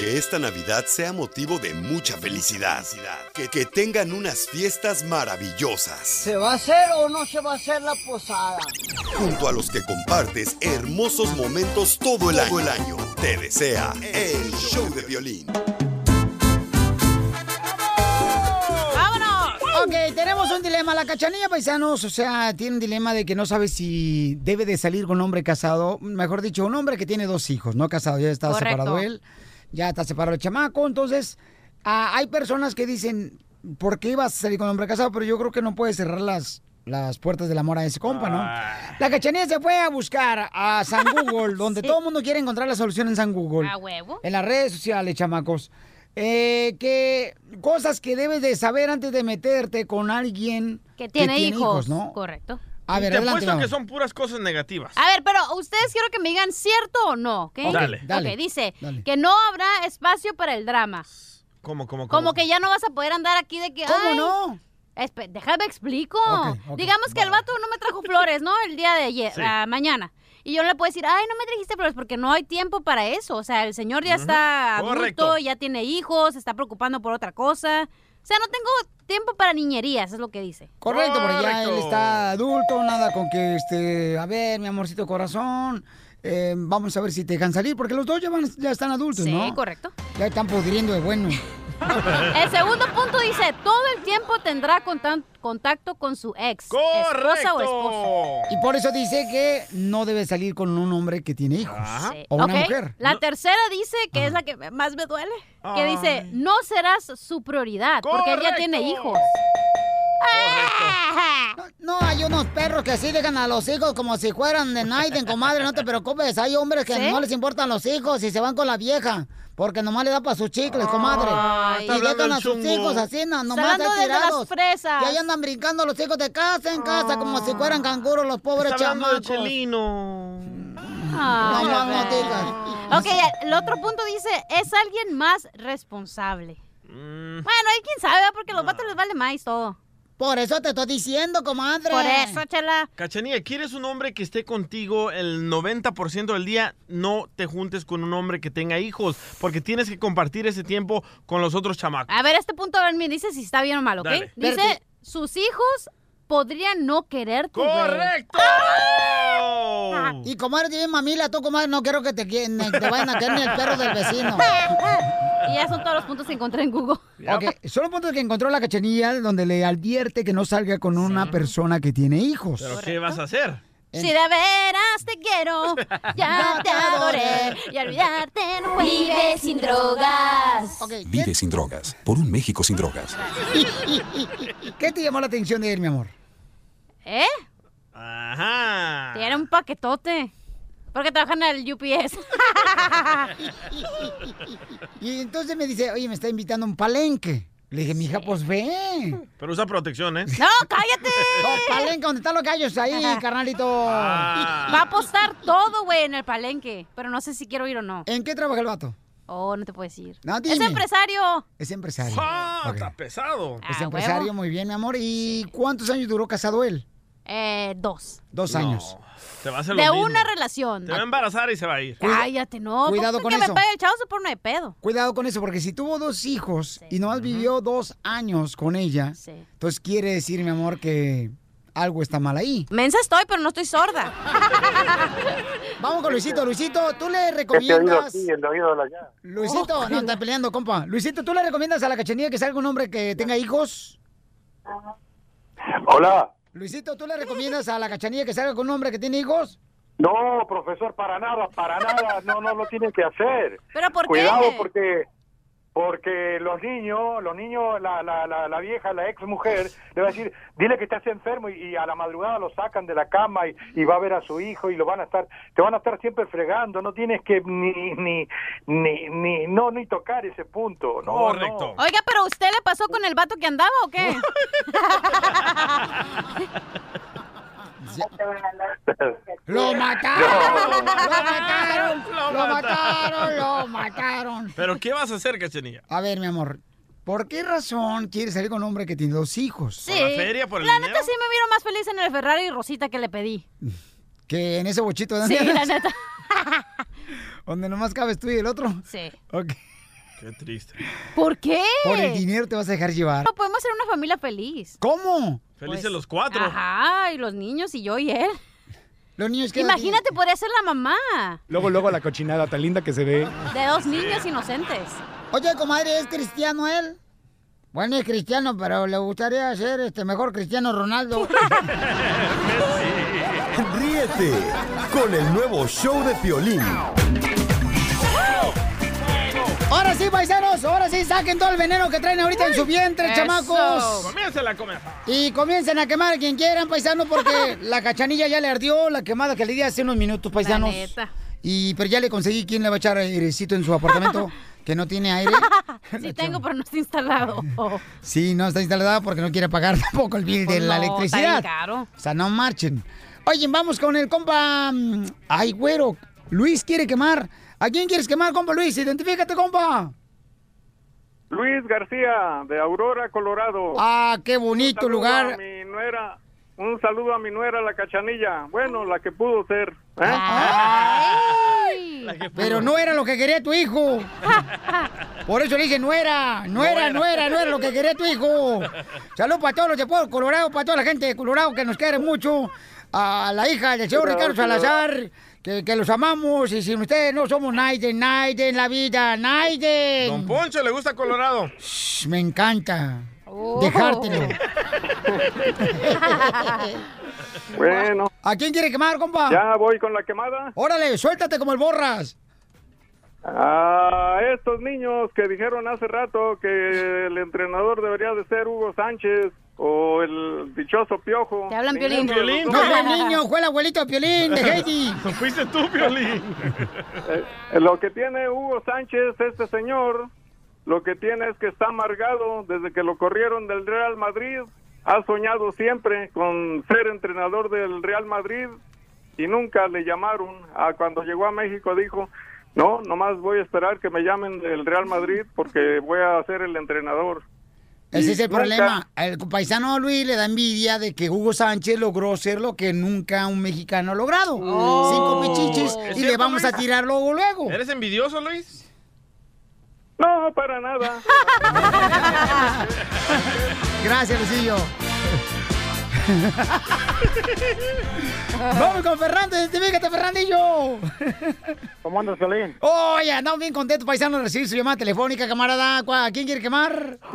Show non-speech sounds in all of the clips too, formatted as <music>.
Que esta Navidad sea motivo de mucha felicidad. Que, que tengan unas fiestas maravillosas. ¿Se va a hacer o no se va a hacer la posada? Junto a los que compartes hermosos momentos todo el año. Todo el año. Te desea el show de violín. ¡Vámonos! Ok, tenemos un dilema. La cachanilla, paisanos, o sea, tiene un dilema de que no sabe si debe de salir con un hombre casado. Mejor dicho, un hombre que tiene dos hijos, no casado, ya está Correcto. separado él, ya está separado el chamaco. Entonces, ah, hay personas que dicen, ¿por qué ibas a salir con un hombre casado? Pero yo creo que no puedes cerrar las, las puertas del amor a ese compa, ¿no? La cachanilla se fue a buscar a San <laughs> Google, donde todo el mundo quiere encontrar la solución en San Google. ¿A huevo? En las redes sociales, chamacos. Eh, que cosas que debes de saber antes de meterte con alguien Que tiene, hijos. ¿no? Correcto. A ver, Te adelante, apuesto que son puras cosas negativas. A ver, pero ustedes quiero que me digan cierto o no, ¿ok? Dale. dale, Ok, dice dale. que no habrá espacio para el drama. ¿Cómo, cómo, cómo? Como que ya no vas a poder andar aquí de que. ¿Cómo ay, no? espe- déjame explico. Digamos que el vato no me trajo flores, ¿no? El día de ayer, Sí. mañana. Y yo no le puedo decir, ay, no me trajiste flores porque no hay tiempo para eso. O sea, el señor ya está adulto, correcto. ya tiene hijos, se está preocupando por otra cosa. O sea, no tengo tiempo para niñerías, es lo que dice. Correcto, porque ya él está adulto, nada con que, este, a ver, mi amorcito corazón, eh, vamos a ver si te dejan salir, porque los dos ya, van- ya están adultos, Sí, ¿no? correcto. Ya están pudriendo de bueno. <laughs> El segundo punto dice, todo el tiempo tendrá contacto con su ex, esposa o esposo. Y por eso dice que no debe salir con un hombre que tiene hijos. Sí. O una mujer. La tercera dice, que es la que más me duele, que dice, no serás su prioridad, porque ella tiene hijos. No, hay unos perros que sí dejan a los hijos como si fueran de Naiden, comadre, no te preocupes. Hay hombres que ¿Sí? no les importan los hijos y se van con la vieja. Porque nomás le da para sus chicles, comadre. Ay, está y dejan a sus chungo. hijos así, nomás de las fresas. Y ahí andan brincando los hijos de casa en casa, como si fueran canguros los pobres Está hablando de chamacos. Chelino. Ay, No, no, no digas. <laughs> Ok, el otro punto dice, es alguien más responsable. Mm. Bueno, hay quien sabe, porque a los vatos les vale más todo. Por eso te estoy diciendo, comadre. Por eso, chela. Cachanilla, ¿quieres un hombre que esté contigo el 90% del día? No te juntes con un hombre que tenga hijos, porque tienes que compartir ese tiempo con los otros chamacos. A ver, este punto me dice si está bien o mal, ¿ok? Dale. Dice, sus hijos podrían no quererte. güey. ¡Correcto! <laughs> Y comadre, tiene mamila, tú, comadre, no quiero que te, te vayan a caer ni el perro del vecino. <laughs> Y ya son todos los puntos que encontré en Google. Ok, son los puntos que encontró la cachanilla donde le advierte que no salga con una persona que tiene hijos. ¿Pero qué vas a hacer? Si de veras te quiero, ya <laughs> te adoré. Y olvidarte no puedes. Vive sin drogas. Vive sin drogas. Por un México sin drogas. ¿Qué te llamó la atención de él, mi amor? ¿Eh? Ajá. Tiene un paquetote. Porque trabajan en el UPS. <laughs> Y entonces me dice, oye, me está invitando a un palenque. Le dije, mija, pues ve. Pero usa protección, ¿eh? ¡No, cállate! <laughs> No, palenque, donde están los gallos ahí, carnalito. Ah. Va a apostar todo, güey, en el palenque. Pero no sé si quiero ir o no. ¿En qué trabaja el vato? Oh, no te puedo decir. No, es empresario. Es empresario. Ah. Está pesado. Es Ah, empresario, huevo. muy bien, mi amor. ¿Y cuántos años duró casado él? Eh, dos. Dos años. Te va a hacer De lo mismo. una relación. Te va a embarazar y se va a ir. Cállate, no. Cuidado ¿Cómo con que eso. me pague el chavo se pone de pedo. Cuidado con eso, porque si tuvo dos hijos y nomás vivió dos años con ella, entonces quiere decir, mi amor, que algo está mal ahí. Mensa estoy, pero no estoy sorda. <laughs> Vamos con Luisito. Luisito, ¿tú le Este oído recomiendas... aquí, el oído de allá. Luisito, no, está peleando, compa. Luisito, ¿tú le recomiendas a la cachanilla que salga un hombre que tenga hijos? Hola. Luisito, ¿tú le recomiendas a la cachanilla que salga con un hombre que tiene hijos? No, profesor, para nada, para nada, no, no lo tienen que hacer. ¿Pero por Cuidado qué? porque porque los niños, los niños, la, la, la, la vieja, la ex mujer, le va a decir, dile que estás enfermo y, y a la madrugada lo sacan de la cama y, y va a ver a su hijo y lo van a estar, te van a estar siempre fregando, no tienes que ni, ni, ni, ni, no, ni tocar ese punto, no, Correcto. no. Oiga, pero ¿usted le pasó con el vato que andaba o qué? <laughs> <laughs> <laughs> ¡Lo mataron! ¡Lo mataron! ¡Lo mataron! ¡Lo mataron! ¿Pero qué vas a hacer, Cachanilla? A ver, mi amor, ¿por qué razón quieres salir con un hombre que tiene dos hijos? Sí. la neta sí me miro más feliz en el Ferrari Rosita que le pedí. Que en ese bochito de Sí, la <laughs> neta. Donde nomás cabes tú y el otro. Sí. Ok. Qué triste. ¿Por qué? Por el dinero te vas a dejar llevar. No podemos ser una familia feliz. ¿Cómo? Felices los cuatro. Ajá, y los niños y yo y él. Los niños que Imagínate, podría ser la mamá Luego, luego la cochinada tan linda que se ve. de dos niños inocentes. Oye, comadre, ¿es cristiano él? Bueno, es cristiano, pero le gustaría ser este mejor cristiano Ronaldo. <laughs> <laughs> Ríete con el nuevo show de Piolín. Ahora sí, paisanos, ahora sí, saquen todo el veneno que traen ahorita en su vientre, Eso. chamacos. Comienza la comer. Y comiencen a quemar a quien quieran, paisanos, porque <laughs> la cachanilla ya le ardió la quemada que le di hace unos minutos, paisanos. La neta. Y pero ya le conseguí quién le va a echar airecito en su apartamento <laughs> que no tiene aire. Sí <laughs> tengo, pero no está instalado. Sí, no está instalada porque no quiere pagar tampoco el bill de Pues la no, electricidad. está caro. O sea, no marchen. Oye, vamos con el compa. mm, Ay, güero. Luis quiere quemar. ¿A quién quieres quemar, compa Luis? Identifícate, compa. Luis García, de Aurora, Colorado. Ah, qué bonito Un lugar. a mi nuera, un saludo a mi nuera, la cachanilla. Bueno, la que pudo ser. ¿eh? Ay. Pero no era lo que quería tu hijo. Por eso le dije, no era, no era, no era, no era lo que quería tu hijo. Saludos para todos los de Pueblo Colorado, para toda la gente de Colorado que nos quiere mucho. A la hija del señor Ricardo Salazar, que, que los amamos. Y sin ustedes no somos Naiden, Naiden, la vida, Naiden. Don Poncho le gusta Colorado. Shh, me encanta. Oh. Dejártelo. <laughs> Bueno, ¿A quién quiere quemar, compa? ya voy con la quemada. Órale, suéltate como el borras. A estos niños que dijeron hace rato que el entrenador debería de ser Hugo Sánchez o el dichoso Piojo. Te hablan, Piolín. los No fue el niño, fue el abuelito de Piolín, de Heidi. <laughs> Fuiste tú, Piolín. Eh, Lo que tiene Hugo Sánchez, este señor, lo que tiene es que está amargado desde que lo corrieron del Real Madrid. Ha soñado siempre con ser entrenador del Real Madrid y nunca le llamaron. Ah, cuando llegó a México dijo, no, nomás voy a esperar que me llamen del Real Madrid porque voy a ser el entrenador. Ese es el Nunca- problema. El paisano Luis le da envidia de que Hugo Sánchez logró ser lo que nunca un mexicano ha logrado. Oh. Cinco pichiches ¿Es y le vamos a tirar luego, luego. ¿Eres envidioso, Luis? No, para nada. <laughs> Gracias, Lucillo. <laughs> Vamos con Fernando, identifícate, Fernandillo. ¿Cómo andas, Violín? Oye, andamos bien contentos, paisano, de recibir su llamada telefónica, camarada. ¿Cuá- ¿A quién quiere quemar? <laughs>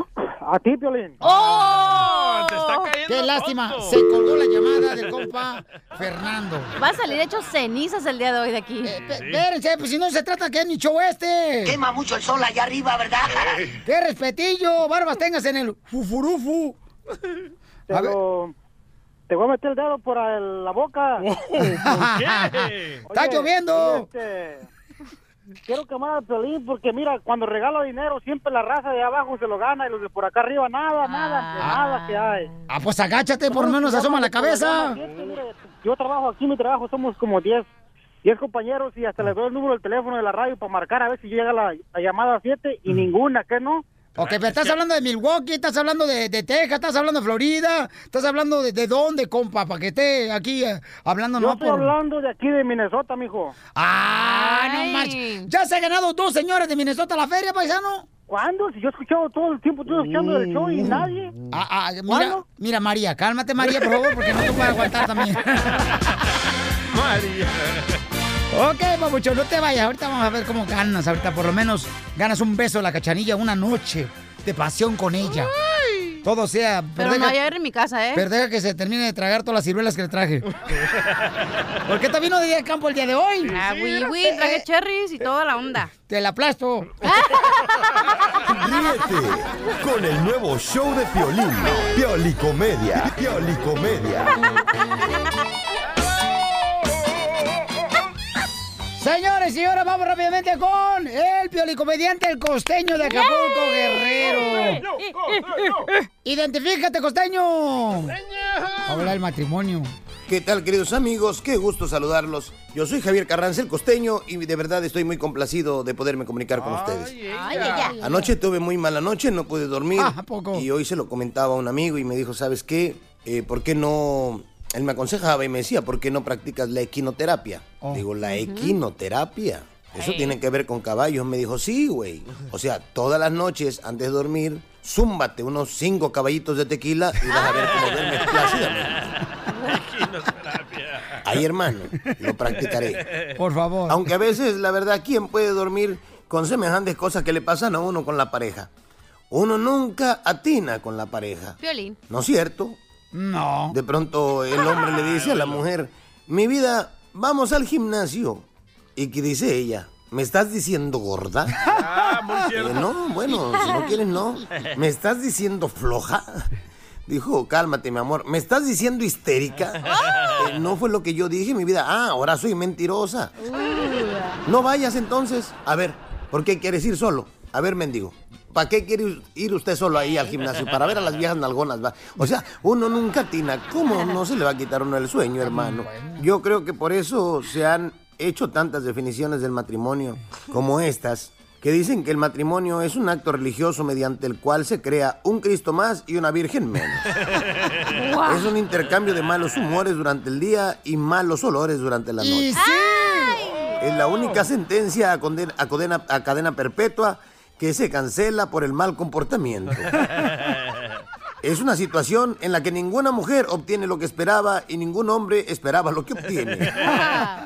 A ti, Violín. ¡Oh! Te está cayendo ¡Qué lástima! tonto. Se colgó la llamada del compa Fernando. Va a salir hecho cenizas el día de hoy de aquí. Eh, Espérense, pues si no se trata que es mi show este. Quema mucho el sol allá arriba, ¿verdad? ¡Qué respetillo! Barbas tengas en el fufurufu. A ver. Te voy a meter el dedo por la boca. <laughs> ¿Por qué? ¡Está lloviendo! Este, quiero quemar al Piolín porque mira, cuando regalo dinero siempre la raza de abajo se lo gana y los de por acá arriba nada, nada, de nada que hay. Ah, pues agáchate, por lo menos asoma la cabeza. Yo trabajo aquí, mi trabajo somos como 10 10 compañeros y hasta les doy el número del teléfono de la radio para marcar a ver si llega la, la llamada 7 y ninguna, ¿qué no? Ok, pero estás hablando de Milwaukee, estás hablando de, de Texas, estás hablando de Florida, estás hablando de, de dónde, compa, para que esté aquí eh, hablando, Yo ¿no? estoy Por... hablando de aquí de Minnesota, mijo. ¡Ah, no manches! ¿Ya se ha ganado dos señores de Minnesota la feria, paisano? ¿Cuándo? Si yo he escuchado todo el tiempo, estoy escuchando el show y nadie. Ah, ah, mira, mira, María, cálmate, María, por favor, porque no te puedo aguantar también. <laughs> <laughs> María. Ok, papucho, no te vayas. Ahorita vamos a ver cómo ganas. Ahorita por lo menos ganas un beso de la cachanilla una noche de pasión con ella. Todo sea... Pero no hay aire en mi casa, ¿eh? pero deja que se termine de tragar todas las ciruelas que le traje. Porque te vino de día de campo el día de hoy. Ah, oui, oui, traje cherries y toda la onda. Te la aplasto. Ríete con el nuevo show de Piolín. Piolicomedia. Piolicomedia. Señores y señoras, vamos rápidamente con el piolicomediante, el costeño de Acapulco, Guerrero. Identifícate, costeño. Habla del matrimonio. ¿Qué tal, queridos amigos? Qué gusto saludarlos. Yo soy Javier Carranza, el costeño, y de verdad estoy muy complacido de poderme comunicar con ustedes. Ay, ay, ay. Anoche tuve muy mala noche, no pude dormir. Ah, ¿a poco? Y hoy se lo comentaba a un amigo y me dijo, ¿sabes qué? Eh, ¿Por qué no...? Él me aconsejaba y me decía, ¿por qué no practicas la equinoterapia? Oh. Digo, ¿la equinoterapia? Eso Ay. tiene que ver con caballos. Me dijo, sí, güey. O sea, todas las noches, antes de dormir, zúmbate unos cinco caballitos de tequila y vas a ver cómo duermes <laughs> plácidamente. Ay, hermano, lo practicaré. Por favor. Aunque a veces, la verdad, ¿quién puede dormir con semejantes cosas que le pasan a uno con la pareja? Uno nunca atina con la pareja. Violín. ¿No es cierto? No. De pronto el hombre le dice a la mujer, mi vida, vamos al gimnasio. Y que dice ella, ¿me estás diciendo gorda? <laughs> Ah, muy cierto. Eh, no, bueno, si no quieres, no. ¿Me estás diciendo floja? <laughs> Dijo, cálmate, mi amor. ¿Me estás diciendo histérica? <laughs> Eh, no fue lo que yo dije, mi vida. Ah, ahora soy mentirosa. No vayas entonces. A ver, ¿por qué quieres ir solo? A ver, mendigo. ¿Para qué quiere ir usted solo ahí al gimnasio? Para ver a las viejas nalgonas, va. O sea, uno nunca atina. ¿Cómo no se le va a quitar uno el sueño, hermano? Yo creo que por eso se han hecho tantas definiciones del matrimonio como estas, que dicen que el matrimonio es un acto religioso mediante el cual se crea un Cristo más y una Virgen menos. <laughs> Es un intercambio de malos humores durante el día y malos olores durante la noche. Sí. Es la única sentencia a condena, a condena- a cadena perpetua que se cancela por el mal comportamiento. <laughs> Es una situación en la que ninguna mujer obtiene lo que esperaba y ningún hombre esperaba lo que obtiene.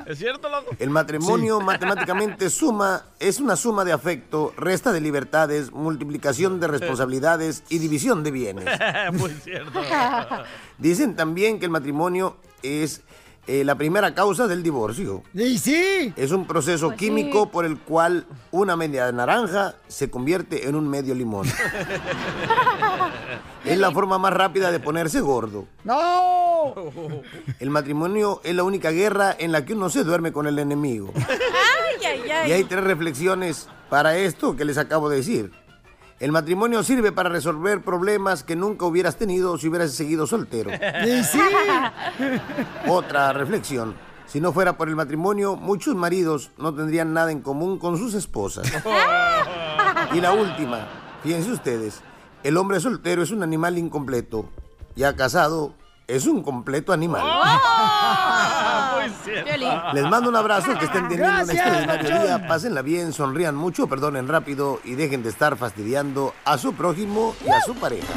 ¿Es cierto, loco? El matrimonio matemáticamente suma, es una suma de afecto, resta de libertades, multiplicación de responsabilidades y división de bienes. <laughs> muy cierto. Dicen también que el matrimonio es eh, la primera causa del divorcio. Y sí. Es un proceso químico por el cual una media naranja se convierte en un medio limón. <laughs> es la forma más rápida de ponerse gordo. No. El matrimonio es la única guerra en la que uno se duerme con el enemigo. <laughs> Ay, ay, ay. Y hay tres reflexiones para esto que les acabo de decir. El matrimonio sirve para resolver problemas que nunca hubieras tenido si hubieras seguido soltero. Y sí. <laughs> Otra reflexión. Si no fuera por el matrimonio, muchos maridos no tendrían nada en común con sus esposas. <laughs> Y la última, fíjense ustedes, el hombre soltero es un animal incompleto. Ya casado, es un completo animal. muy cierto. Violín. Les mando un abrazo, que estén teniendo un Gracias, extraordinario Papuchón. día. Pásenla bien, sonrían mucho, perdonen rápido y dejen de estar fastidiando a su prójimo y a su pareja.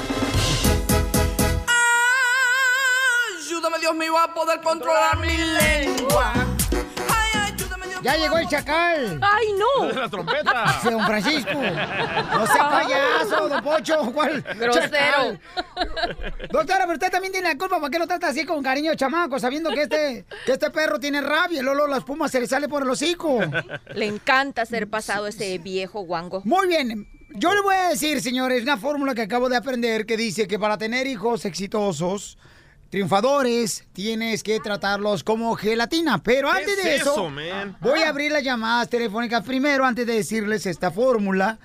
Ayúdame, Dios mío, a poder controlar mi lengua. Ya llegó el chacal. Ay, no. De la trompeta. Sí, Don Francisco. No sea payaso, don Pocho. ¿Cuál? Grosero. Doctora, pero usted también tiene la culpa. ¿Por qué lo trata así con cariño, chamaco? Sabiendo que este, que este perro tiene rabia. y Luego la espuma se le sale por el hocico. Le encanta ser pasado ese viejo guango. Muy bien. Yo le voy a decir, señores, una fórmula que acabo de aprender que dice que para tener hijos exitosos, triunfadores, tienes que tratarlos como gelatina. Pero ¿Qué antes es de eso, voy a abrir las llamadas telefónicas primero antes de decirles esta fórmula.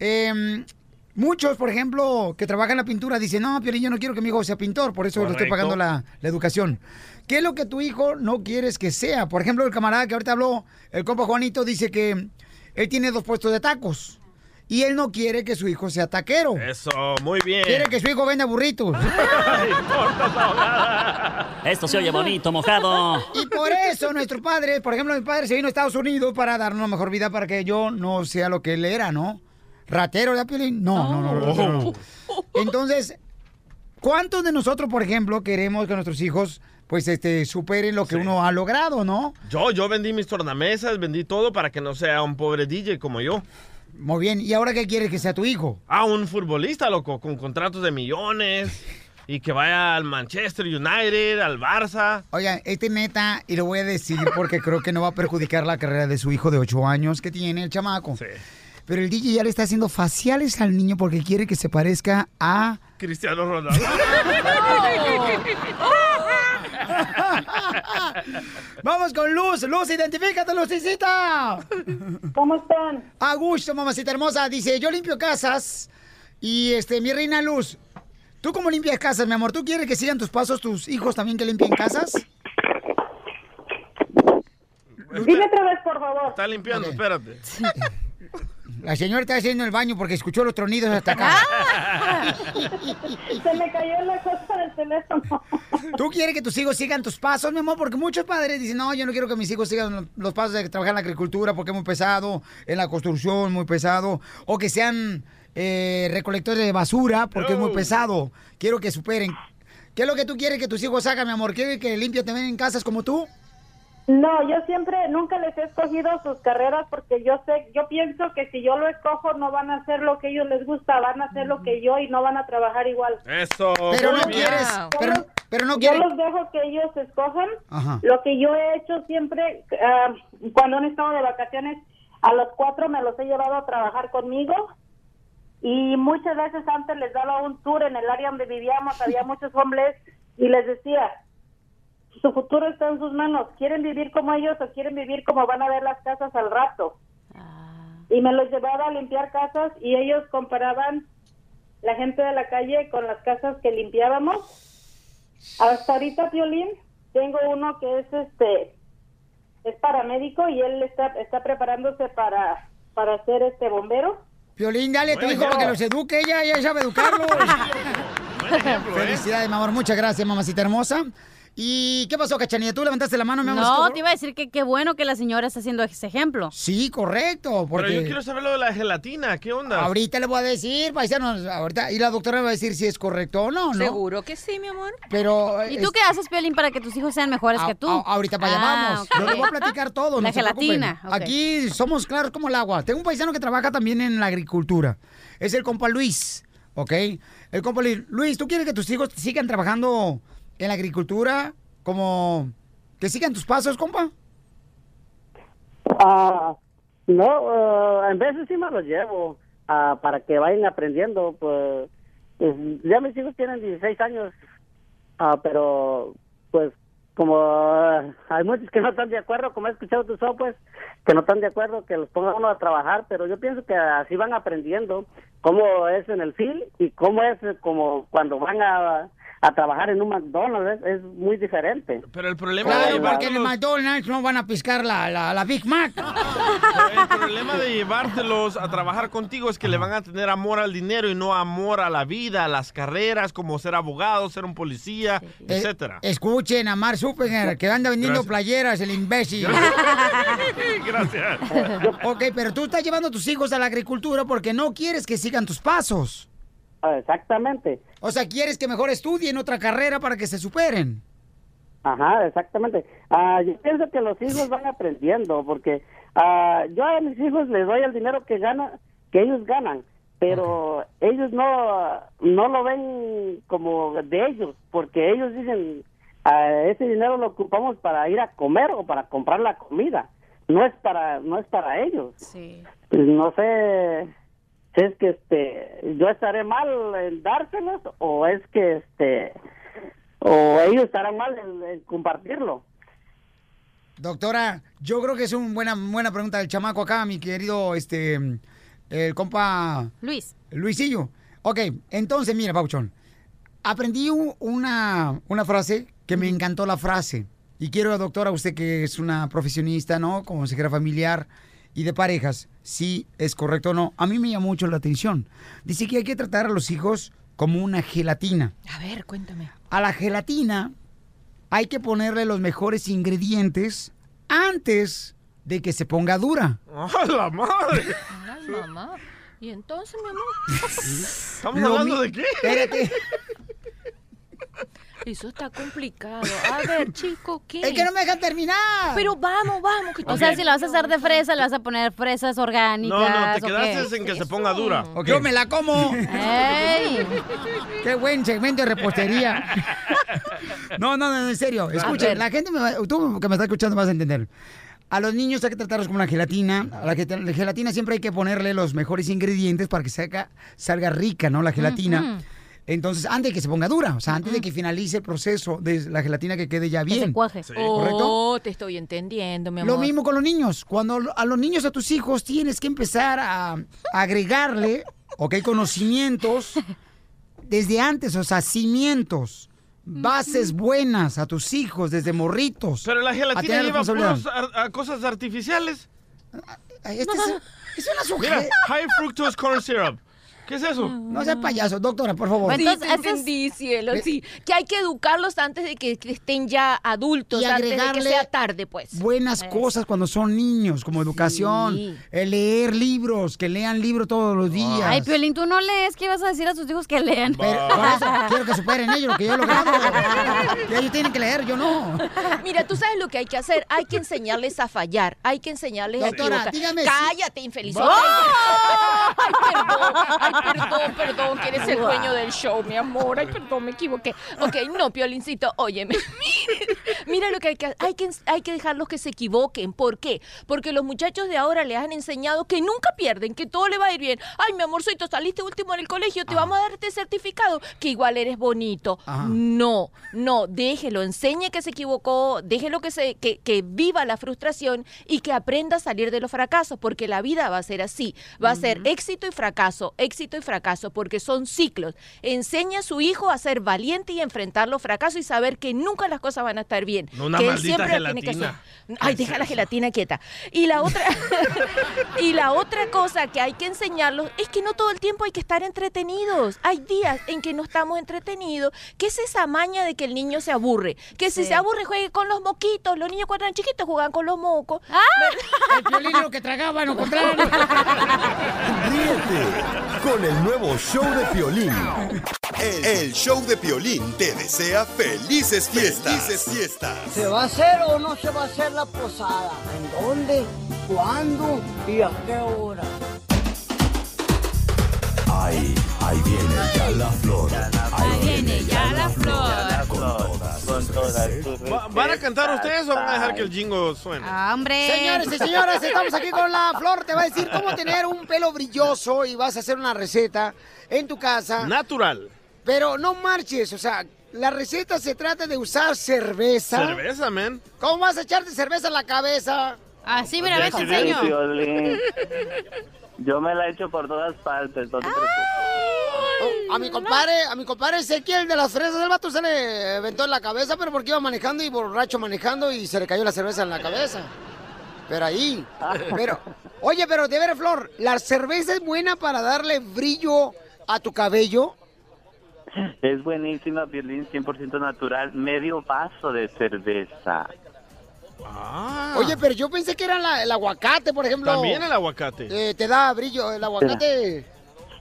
Em, muchos, por ejemplo, que trabajan en la pintura dicen, no, Piolín, yo no quiero que mi hijo sea pintor, por eso le estoy Correcto. pagando la, la educación. ¿Qué es lo que tu hijo no quieres que sea? Por ejemplo, el camarada que ahorita habló, el compa Juanito, dice que él tiene dos puestos de tacos. Y él no quiere que su hijo sea taquero. Eso, muy bien. Quiere que su hijo venda burritos. <laughs> Esto se oye bonito, mojado. Y por eso nuestro padre, por ejemplo, mi padre se vino a Estados Unidos para darnos una mejor vida para que yo no sea lo que él era, ¿no? ¿Ratero, ¿verdad, Piolín? No, no, no, ratero no. Entonces, ¿cuántos de nosotros, por ejemplo, queremos que nuestros hijos, pues, este, superen lo que uno ha logrado, ¿no? Yo, yo vendí mis tornamesas, vendí todo para que no sea un pobre DJ como yo. Muy bien, ¿y ahora qué quieres que sea tu hijo? Ah, un futbolista, loco, con contratos de millones. <laughs> Y que vaya al Manchester United, al Barça. Oigan, este neta, y lo voy a decir porque creo que no va a perjudicar la carrera de su hijo de 8 años que tiene el chamaco. Pero el DJ ya le está haciendo faciales al niño porque quiere que se parezca a... Cristiano Ronaldo. <laughs> <laughs> Vamos con Luz. Luz, identifícate, Lucicita. ¿Cómo están? A gusto, mamacita hermosa. Dice, yo limpio casas. Y este, mi reina Luz, ¿tú cómo limpias casas, mi amor? ¿Tú quieres que sigan tus pasos tus hijos también que limpien casas? Dime otra vez, por favor. Está limpiando, espérate. La señora está haciendo el baño porque escuchó los tronidos hasta acá. Ah. <laughs> Se me cayó la cosa del teléfono. ¿Tú quieres que tus hijos sigan tus pasos, mi amor? Porque muchos padres dicen, no, yo no quiero que mis hijos sigan los pasos de trabajar en la agricultura porque es muy pesado, en la construcción muy pesado, o que sean eh, recolectores de basura porque es muy pesado. Quiero que superen. ¿Qué es lo que tú quieres que tus hijos hagan, mi amor? ¿Quieres que limpien también en casas como tú? No, yo siempre, nunca les he escogido sus carreras porque yo sé, yo pienso que si yo lo escojo no van a hacer lo que ellos les gusta, van a hacer lo que yo y no van a trabajar igual. Eso. Pero no bien. quieres, pero, pero no yo quieres. los dejo que ellos escojan. Ajá. Lo que yo he hecho siempre, ah, cuando han estado de vacaciones, a los cuatro me los he llevado a trabajar conmigo. Y muchas veces antes les daba un tour en el área donde vivíamos, había <laughs> muchos hombres, y les decía, su futuro está en sus manos, ¿quieren vivir como ellos o quieren vivir como van a ver las casas al rato? Y me los llevaba a limpiar casas y ellos comparaban la gente de la calle con las casas que limpiábamos. Hasta ahorita, Violín, tengo uno que es este es paramédico y él está está preparándose para para ser este bombero. Piolín, dale a tu Bueno. hijo que los eduque, ella, ella sabe educarlos. <laughs> ejemplo, ¿eh? Felicidades, mi amor, muchas gracias, mamacita hermosa. ¿Y qué pasó, Cachanilla? ¿Tú levantaste la mano, mi amor? No, te iba a decir que qué bueno que la señora está haciendo ese ejemplo. Sí, correcto, porque... Pero yo quiero saber lo de la gelatina. ¿Qué onda? Ahorita le voy a decir, paisanos, ahorita, y la doctora va a decir si es correcto o no, ¿no? Seguro que sí, mi amor. Pero... ¿Y tú qué haces, Piolín, para que tus hijos sean mejores que tú? A- ahorita para allá Ah, vamos. ok. Yo le voy a platicar todo. La no se preocupen. gelatina. Aquí somos claros como el agua. Tengo un paisano que trabaja también en la agricultura. Es el compa Luis, ¿ok? El compa Luis. Luis, ¿tú quieres que tus hijos sigan trabajando en la agricultura como... que sigan tus pasos, compa? Ah, no, eh, en veces sí me los llevo ah, para que vayan aprendiendo. Pues, ya mis hijos tienen 16 años, ah, pero pues como eh, hay muchos que no están de acuerdo, como he escuchado tu show, pues que no están de acuerdo que los ponga uno a trabajar, pero yo pienso que así van aprendiendo cómo es en el field y cómo es como cuando van a, a trabajar en un McDonald's, es, es muy diferente. Pero el problema Claro, de porque en el llevártelos- McDonald's no van a piscar la, la, la Big Mac. <laughs> el problema de llevártelos a trabajar contigo es que le van a tener amor al dinero y no amor a la vida, a las carreras, como ser abogado, ser un policía, etcétera. Escuchen a Mar Suppenger, que anda vendiendo Gracias. playeras, el imbécil. <laughs> Gracias. ok, pero tú estás llevando a tus hijos a la agricultura porque no quieres que sigan tus pasos. Exactamente. O sea, quieres que mejor estudien otra carrera para que se superen. Ajá, exactamente. Ah, yo pienso que los hijos van aprendiendo porque ah, yo a mis hijos les doy el dinero que gana, que ellos ganan, pero ellos no no lo ven como de ellos porque ellos dicen ah, ese dinero lo ocupamos para ir a comer o para comprar la comida, no es para no es para ellos. Sí. Pues no sé si es que este yo estaré mal en dárselos o es que este o ellos estarán mal en, en compartirlo. Doctora, yo creo que es una buena, buena pregunta del chamaco acá, mi querido, este, el compa... Luis. Luisillo. Ok, entonces, mira, Pauchón. Aprendí una, una frase que me encantó la frase. Y quiero, doctora, usted que es una profesionista, ¿no? Como consejera familiar y de parejas, si es correcto o no. A mí me llamó mucho la atención. Dice que hay que tratar a los hijos como una gelatina. A ver, cuéntame. A la gelatina hay que ponerle los mejores ingredientes antes de que se ponga dura. ¡A la madre! Ay, mamá. ¿Y entonces, mi amor? <laughs> ¿Estamos Lo hablando mi- de qué? Espérate. Eso está complicado. A ver, chico, ¿qué? Es que no me dejan terminar. Pero vamos, vamos. Que O sea, si la vas a hacer de fresa, le vas a poner fresas orgánicas. No, no, te quedaste en que se ponga dura. Yo me la como. ¡Ey! Qué buen segmento de repostería. No, no, no, en serio. Escuchen, la gente, me va- tú que me estás escuchando vas a entender. A los niños hay que tratarlos como una gelatina. A la, gel- la gelatina siempre hay que ponerle los mejores ingredientes para que salga, salga rica, ¿no? La gelatina. Entonces, antes de que se ponga dura, o sea, antes de que finalice el proceso de la gelatina que quede ya Que bien. se cuaje. ¿Correcto? Oh, te estoy entendiendo, mi amor. Lo mismo con los niños. Cuando a los niños, a tus hijos, tienes que empezar a agregarle, ok, conocimientos desde antes, o sea, cimientos. bases buenas a tus hijos desde morritos. Pero la a gelatina lleva puros ar- a cosas artificiales. Este es, es una Mira, sujeira. high fructose corn syrup. ¿Qué es eso? No sea payaso, doctora, por favor. Sí, te entendí, cielo, sí. Que hay que educarlos antes de que estén ya adultos, Y antes de que sea tarde, pues. buenas cosas cuando son niños, como educación, el leer libros, que lean libros todos los días. Ay, Piolín, tú no lees. ¿Qué vas a decir a tus hijos que lean? Pero por eso quiero que superen ellos lo que yo he logrado. <laughs> Que ellos tienen que leer, yo no. Mira, tú sabes lo que hay que hacer. Hay que enseñarles a fallar. Hay que enseñarles Doctora, a equivocar. dígame si- Cállate, infeliz. ¡Oh! Ay, perdón. Ay, perdón, perdón, que eres el dueño del show, mi amor. Ay, perdón, me equivoqué. Ok, no, Piolincito, óyeme. Mira, <laughs> mira lo que hay que hacer. Hay que, hay que dejarlos que se equivoquen. ¿Por qué? Porque los muchachos de ahora les han enseñado que nunca pierden, que todo le va a ir bien. Ay, mi amorcito, saliste último en el colegio, te vamos a dar este certificado, que igual eres bonito. Ajá. No, no, déjelo, enseñe que se equivocó, déjelo que, se, que, que viva la frustración y que aprenda a salir de los fracasos, porque la vida va a ser así, va a ser éxito y fracaso, éxito y fracaso, porque son ciclos. Enseña a su hijo a ser valiente y enfrentar los fracasos y saber que nunca las cosas van a estar bien. No una que él siempre tiene que gelatina. Ay, deja la gelatina quieta. Y la otra, <laughs> y la otra cosa que hay que enseñarlos es que no todo el tiempo hay que estar entretenidos. Hay días en que no estamos entretenidos. ¿Qué es esa maña de que el niño se aburre? Que si Sí. se aburre juegue con los moquitos. Los niños cuando eran chiquitos jugaban con los mocos. El violín lo que tragaban. <laughs> Ríete con el nuevo show de Piolín. El, el show de Piolín te desea felices fiestas. Felices fiestas. ¿Se va a hacer o no se va a hacer la posada? ¿En dónde? ¿Cuándo? ¿Y a qué hora? Ahí, ahí viene ya la flor. Ahí viene ya la flor. Con todas. Con todas ¿Va- ¿Van a cantar ustedes o van a dejar que el jingo suene? Ah, hombre. Señores y señoras, estamos aquí con la Flor. Te va a decir cómo tener un pelo brilloso y vas a hacer una receta en tu casa. Natural. Pero no marches, o sea, la receta se trata de usar cerveza. Cerveza, man. ¿Cómo vas a echarte cerveza en la cabeza? Así, mira, ve, te enseño. Piolín. Yo me la echo por todas partes, no te preocupes. A mi compadre, a mi compadre Ezequiel de las fresas del vato se le aventó en la cabeza, pero porque iba manejando y borracho manejando y se le cayó la cerveza en la cabeza. Pero ahí, pero, oye, pero de ver, Flor, ¿la cerveza es buena para darle brillo a tu cabello? Es buenísima, Piolín, 100% natural. Medio vaso de cerveza. Ah. Oye, pero yo pensé que era la- el aguacate, por ejemplo. También el aguacate. Eh, te da brillo, el aguacate.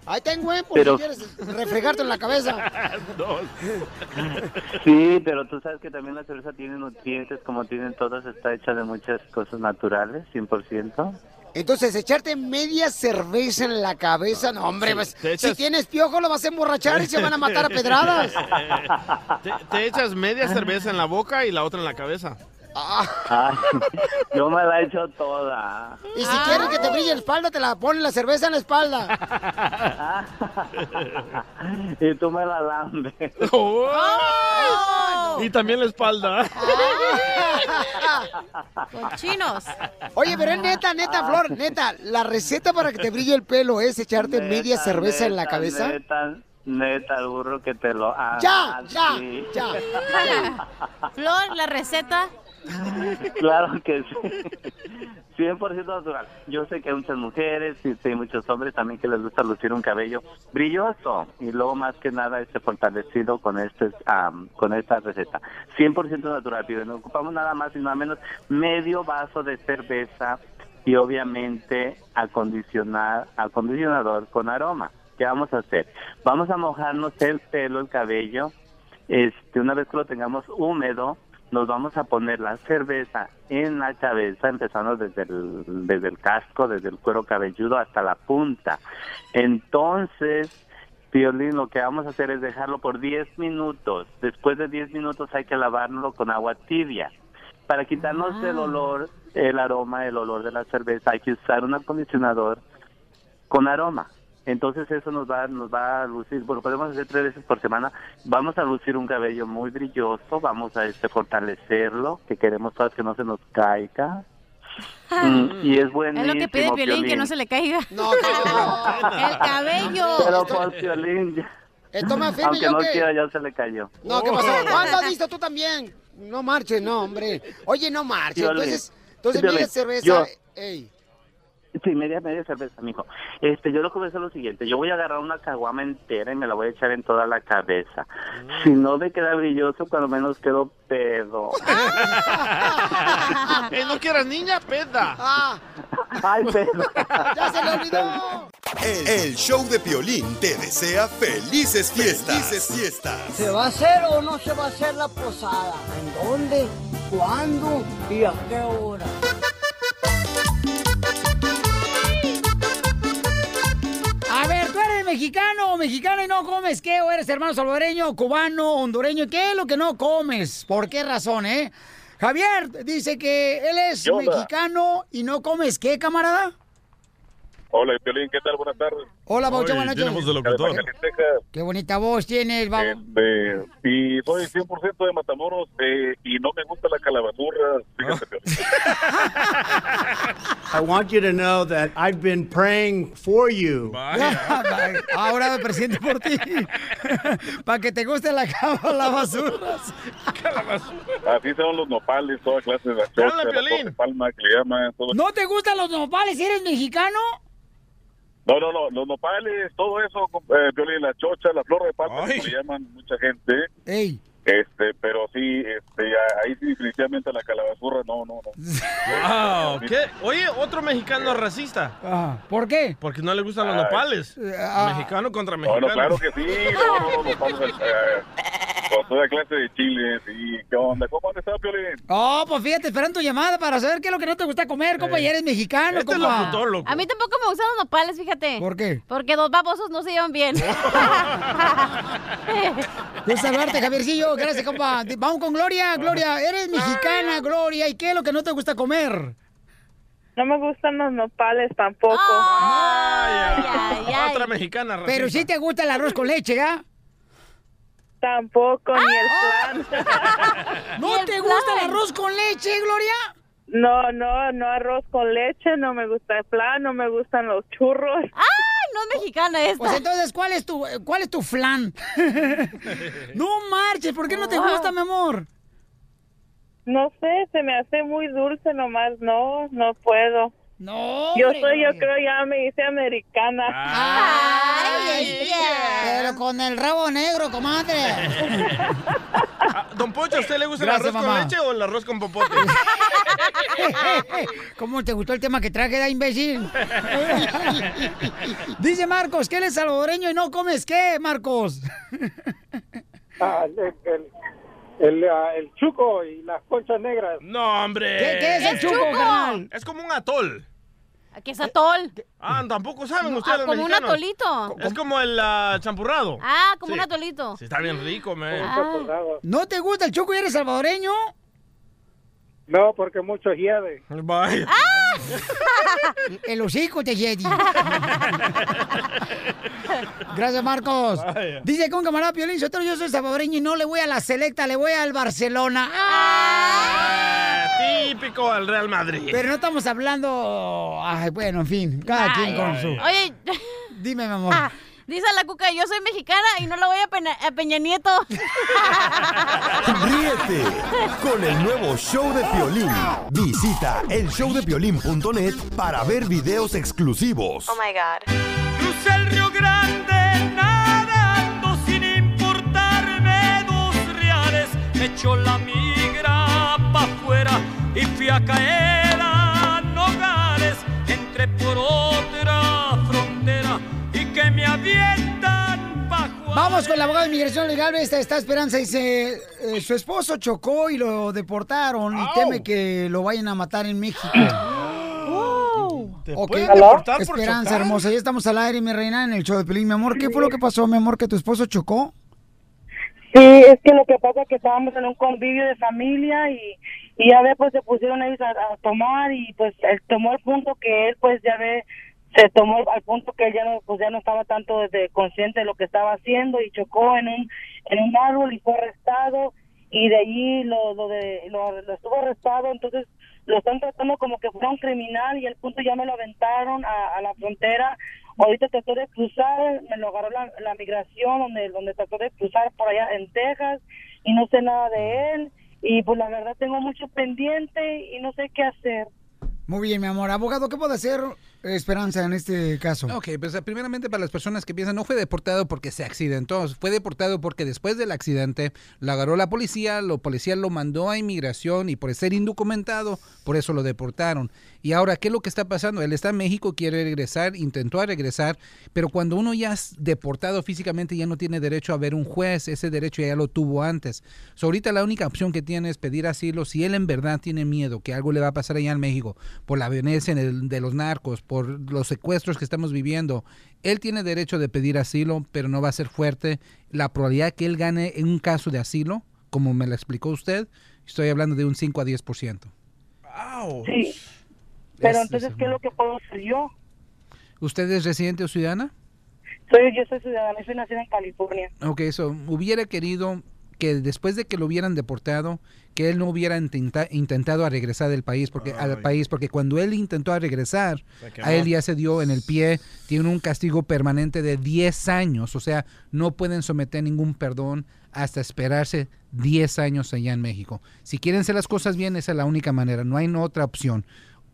Ahí tengo, eh, por Pero- si quieres refregarte en la cabeza. <laughs> <laughs> Sí, pero tú sabes que también la cerveza tiene nutrientes, como tienen todas, está hecha de muchas cosas naturales, 100%. Entonces, echarte media cerveza en la cabeza, no, hombre, Sí, pues, te si echas- tienes piojo lo vas a emborrachar y se van a matar a pedradas. <laughs> Te, te echas media cerveza en la boca y la otra en la cabeza. Ay, <laughs> yo me la echo toda. Y si quieres que te brille la espalda, te la ponen la cerveza en la espalda. <laughs> Y tú me la lambes. <laughs> Y también la espalda. Cochinos. Oye, pero es neta, neta, Flor, neta, la receta para que te brille el pelo es echarte media Neta, cerveza en la cabeza. Neta, neta, el burro que te lo haga. Ya, ya, ya. Flor, la receta. <laughs> Claro que sí. <laughs> 100% natural. Yo sé que hay muchas mujeres y hay muchos hombres también que les gusta lucir un cabello brilloso y luego más que nada este fortalecido con este am, con esta receta. 100% natural, pero no ocupamos nada más y nada menos medio vaso de cerveza y obviamente acondicionar acondicionador con aroma. ¿Qué vamos a hacer? Vamos a mojarnos el pelo, el cabello. Este, una vez que lo tengamos húmedo, nos vamos a poner la cerveza en la cabeza, empezando desde el, desde el casco, desde el cuero cabelludo hasta la punta. Entonces, Piolín, lo que vamos a hacer es dejarlo por 10 minutos. Después de 10 minutos hay que lavarlo con agua tibia. Para quitarnos el olor, el aroma, el olor de la cerveza, hay que usar un acondicionador con aroma. Entonces eso nos va, nos va a lucir, bueno, podemos hacer tres veces por semana, vamos a lucir un cabello muy brilloso, vamos a este fortalecerlo, que queremos todas que no se nos caiga. Mm, y es Es buenísimo. lo que pide Piolín, que no se le caiga. No, El cabello. Pero por Piolín, ya, Esto más firme Aunque yo no que- quiera, ya se le cayó. No, ¿qué pasó? ¿Cuándo has visto tú también? No marches, no, hombre. Oye, no marches. Entonces, entonces media cerveza. yo- Ey. Sí, media, media cerveza, mijo. Este, yo lo que voy a hacer es lo siguiente. Yo voy a agarrar una caguama entera y me la voy a echar en toda la cabeza. Si no me queda brilloso, cuando menos quedo pedo. <laughs> Eh, ¿No quieras niña? Peda. Ay, pedo. <laughs> ¡Ya se le olvidó! El, el show de Piolín te desea felices fiestas. Felices fiestas. ¿Se va a hacer o no se va a hacer la posada? ¿En dónde? ¿Cuándo? ¿Y a qué hora? Mexicano o mexicana y no comes qué? ¿O eres hermano salvadoreño, cubano, hondureño? ¿Qué es lo que no comes? ¿Por qué razón, eh? Javier dice que él es mexicano y no comes qué, camarada. Hola, Piolín, ¿qué tal? Buenas tardes. Hola, Baucho, buenas noches. California, Texas. Qué bonita voz tienes, Bau. Este, y soy 100% de Matamoros eh, y no me gusta la calabazurra. Fíjate. <laughs> I want you to know that I've been praying for you. <laughs> Ahora me presidente por ti. <laughs> Para que te guste la cama, la basura. Así son los nopales, toda clase de torre palma que le llaman. Todo. ¿No te gustan los nopales si eres mexicano? No, no, no, los nopales, todo eso, eh, Piolín, la chocha, la flor de palma, como le llaman mucha gente. Ey. Este, pero sí, este, ahí sí definitivamente la calabazurra, no, no, no. Wow, ¿qué? Oye, otro mexicano racista. Ah, ¿Por qué? Porque no le gustan los Ay. nopales. ah. Mexicano contra No, mexicano. no, claro que sí, no, no, no, eh, con toda clase de chiles y ¿qué onda? ¿Cómo han estado, Piolín? Oh, pues fíjate, esperando tu llamada para saber qué es lo que no te gusta comer, compa. Y eres mexicano, Este es compa. locutor, loco. A mí tampoco me gustan los nopales, fíjate. ¿Por qué? Porque dos babosos no se llevan bien. <laughs> De saludarte, Javiercillo. Gracias, compa. Vamos con Gloria. Gloria, eres mexicana, Gloria. ¿Y qué es lo que no te gusta comer? No me gustan los nopales tampoco. Vaya. Otra mexicana racista. Pero sí te gusta el arroz con leche, ¿ya? Tampoco, ni el flan. <laughs> ¿No te gusta el arroz con leche, Gloria? No, no, no arroz con leche, no me gusta el flan, no me gustan los churros. ¡Ay, no es mexicana esta! Pues entonces, ¿cuál es tu, cuál es tu flan? <laughs> no marches, ¿por qué no te gusta, mi amor? No sé, se me hace muy dulce nomás, no, no puedo. No. Yo soy, yo creo, ya me hice americana. Ay, Pero con el rabo negro, comadre. <laughs> Ah, Don Poncho, ¿a usted le gusta Gracias, el arroz mamá. con leche o el arroz con popote? <laughs> ¿Cómo te gustó el tema que traje, da imbécil? <laughs> Dice Marcos que él es salvadoreño y no comes qué, Marcos. Ah, el, el, el, ah, el chuco y las conchas negras. No, hombre. ¿Qué- qué es el ¿Qué es chuco, chuco? Es como un atol. ¿Qué es atol? Ah, tampoco saben No, ustedes ah, los como un atolito. Es como el ah, champurrado. Ah, como Sí. un atolito. Sí, está bien rico, man. ¿No te gusta el choco y eres salvadoreño? No, porque mucho hiede. Vaya. <laughs> El hocico te Jedi. Gracias, Marcos. Vaya. Dice con camarada Piolín, yo soy salvadoreño y no le voy a la selecta, le voy al Barcelona. Ah, típico al Real Madrid. Pero no estamos hablando... Ay, bueno, en fin, cada quien con su... Oye, Dime, mi amor. Dice la cuca, yo soy mexicana y no la voy a, Pena- a Peña Nieto. <laughs> Ríete con el nuevo show de Piolín. Visita elshowdepiolín.net para ver videos exclusivos. Oh my God. Crucé el Río Grande nadando sin importarme dos reales. Me echó la migra pa' afuera y fui a caer Vamos con la abogada de inmigración legal. Esta está Esperanza. Dice, eh, su esposo chocó y lo deportaron y teme que lo vayan a matar en México. <gasps> ¿Te Ok. pueden deportar por Esperanza chocar? hermosa, ya estamos al aire, mi reina, en el show de Pelín. Mi amor, ¿qué fue lo que pasó, mi amor, que tu esposo chocó? Sí, es que lo que pasa es que estábamos en un convivio de familia y, y ya ve, pues se pusieron ellos a, a tomar y pues él tomó el punto que él pues ya ve, se tomó al punto que él ya no, pues ya no estaba tanto de consciente de lo que estaba haciendo y chocó en un, en un árbol y fue arrestado y de allí lo, lo, de, lo, estuvo arrestado, entonces lo están tratando como que fuera un criminal y el punto ya me lo aventaron a, la frontera Ahorita trató de cruzar, me lo agarró la, la migración, donde, donde trató de cruzar por allá en Texas y no sé nada de él. Y pues la verdad tengo mucho pendiente y no sé qué hacer. Muy bien, mi amor. Abogado, ¿qué puede hacer Esperanza en este caso? Ok, pues primeramente para las personas que piensan, no fue deportado porque se accidentó, fue deportado porque después del accidente lo agarró la policía, la policía lo mandó a inmigración y por ser indocumentado, por eso lo deportaron. Y ahora, ¿qué es lo que está pasando? Él está en México, quiere regresar, intentó regresar, pero cuando uno ya es deportado físicamente ya no tiene derecho a ver un juez, ese derecho ya lo tuvo antes. So, ahorita la única opción que tiene es pedir asilo si él en verdad tiene miedo que algo le va a pasar allá en México por la violencia de los narcos, por los secuestros que estamos viviendo. Él tiene derecho de pedir asilo, pero no va a ser fuerte. La probabilidad que él gane en un caso de asilo, como me lo explicó usted, estoy hablando de un 5 a 10%. Sí. Pero Es- entonces, es- ¿qué es lo que puedo hacer yo? ¿Usted es residente o ciudadana? Soy, yo soy ciudadana, soy nacida en California. Ok, eso, hubiera querido que después de que lo hubieran deportado, que él no hubiera intenta- intentado a regresar del país, porque al país, porque cuando él intentó a regresar, a él ya se dio en el pie, tiene un castigo permanente de 10 años, o sea, no pueden someter ningún perdón hasta esperarse 10 años allá en México. Si quieren hacer las cosas bien, esa es la única manera, no hay otra opción.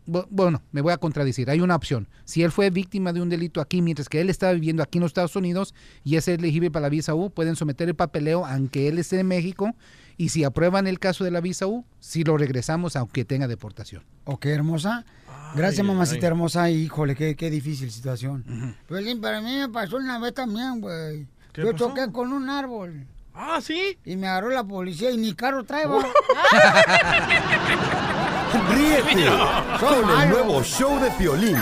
Bu- Bueno, me voy a contradecir. Hay una opción. Si él fue víctima de un delito aquí, mientras que él estaba viviendo aquí en los Estados Unidos y es elegible para la visa U, pueden someter el papeleo aunque él esté en México. Y si aprueban el caso de la visa U, si lo regresamos aunque tenga deportación. Ok, hermosa. Gracias, mamacita ay. hermosa. Híjole, qué, qué difícil situación. Piolín, para mí me pasó una vez también, güey. ¿Qué Yo pasó? choqué con un árbol. Ah, ¿sí? Y me agarró la policía y ni carro traeba. <laughs> Ríete con el nuevo show de Piolín.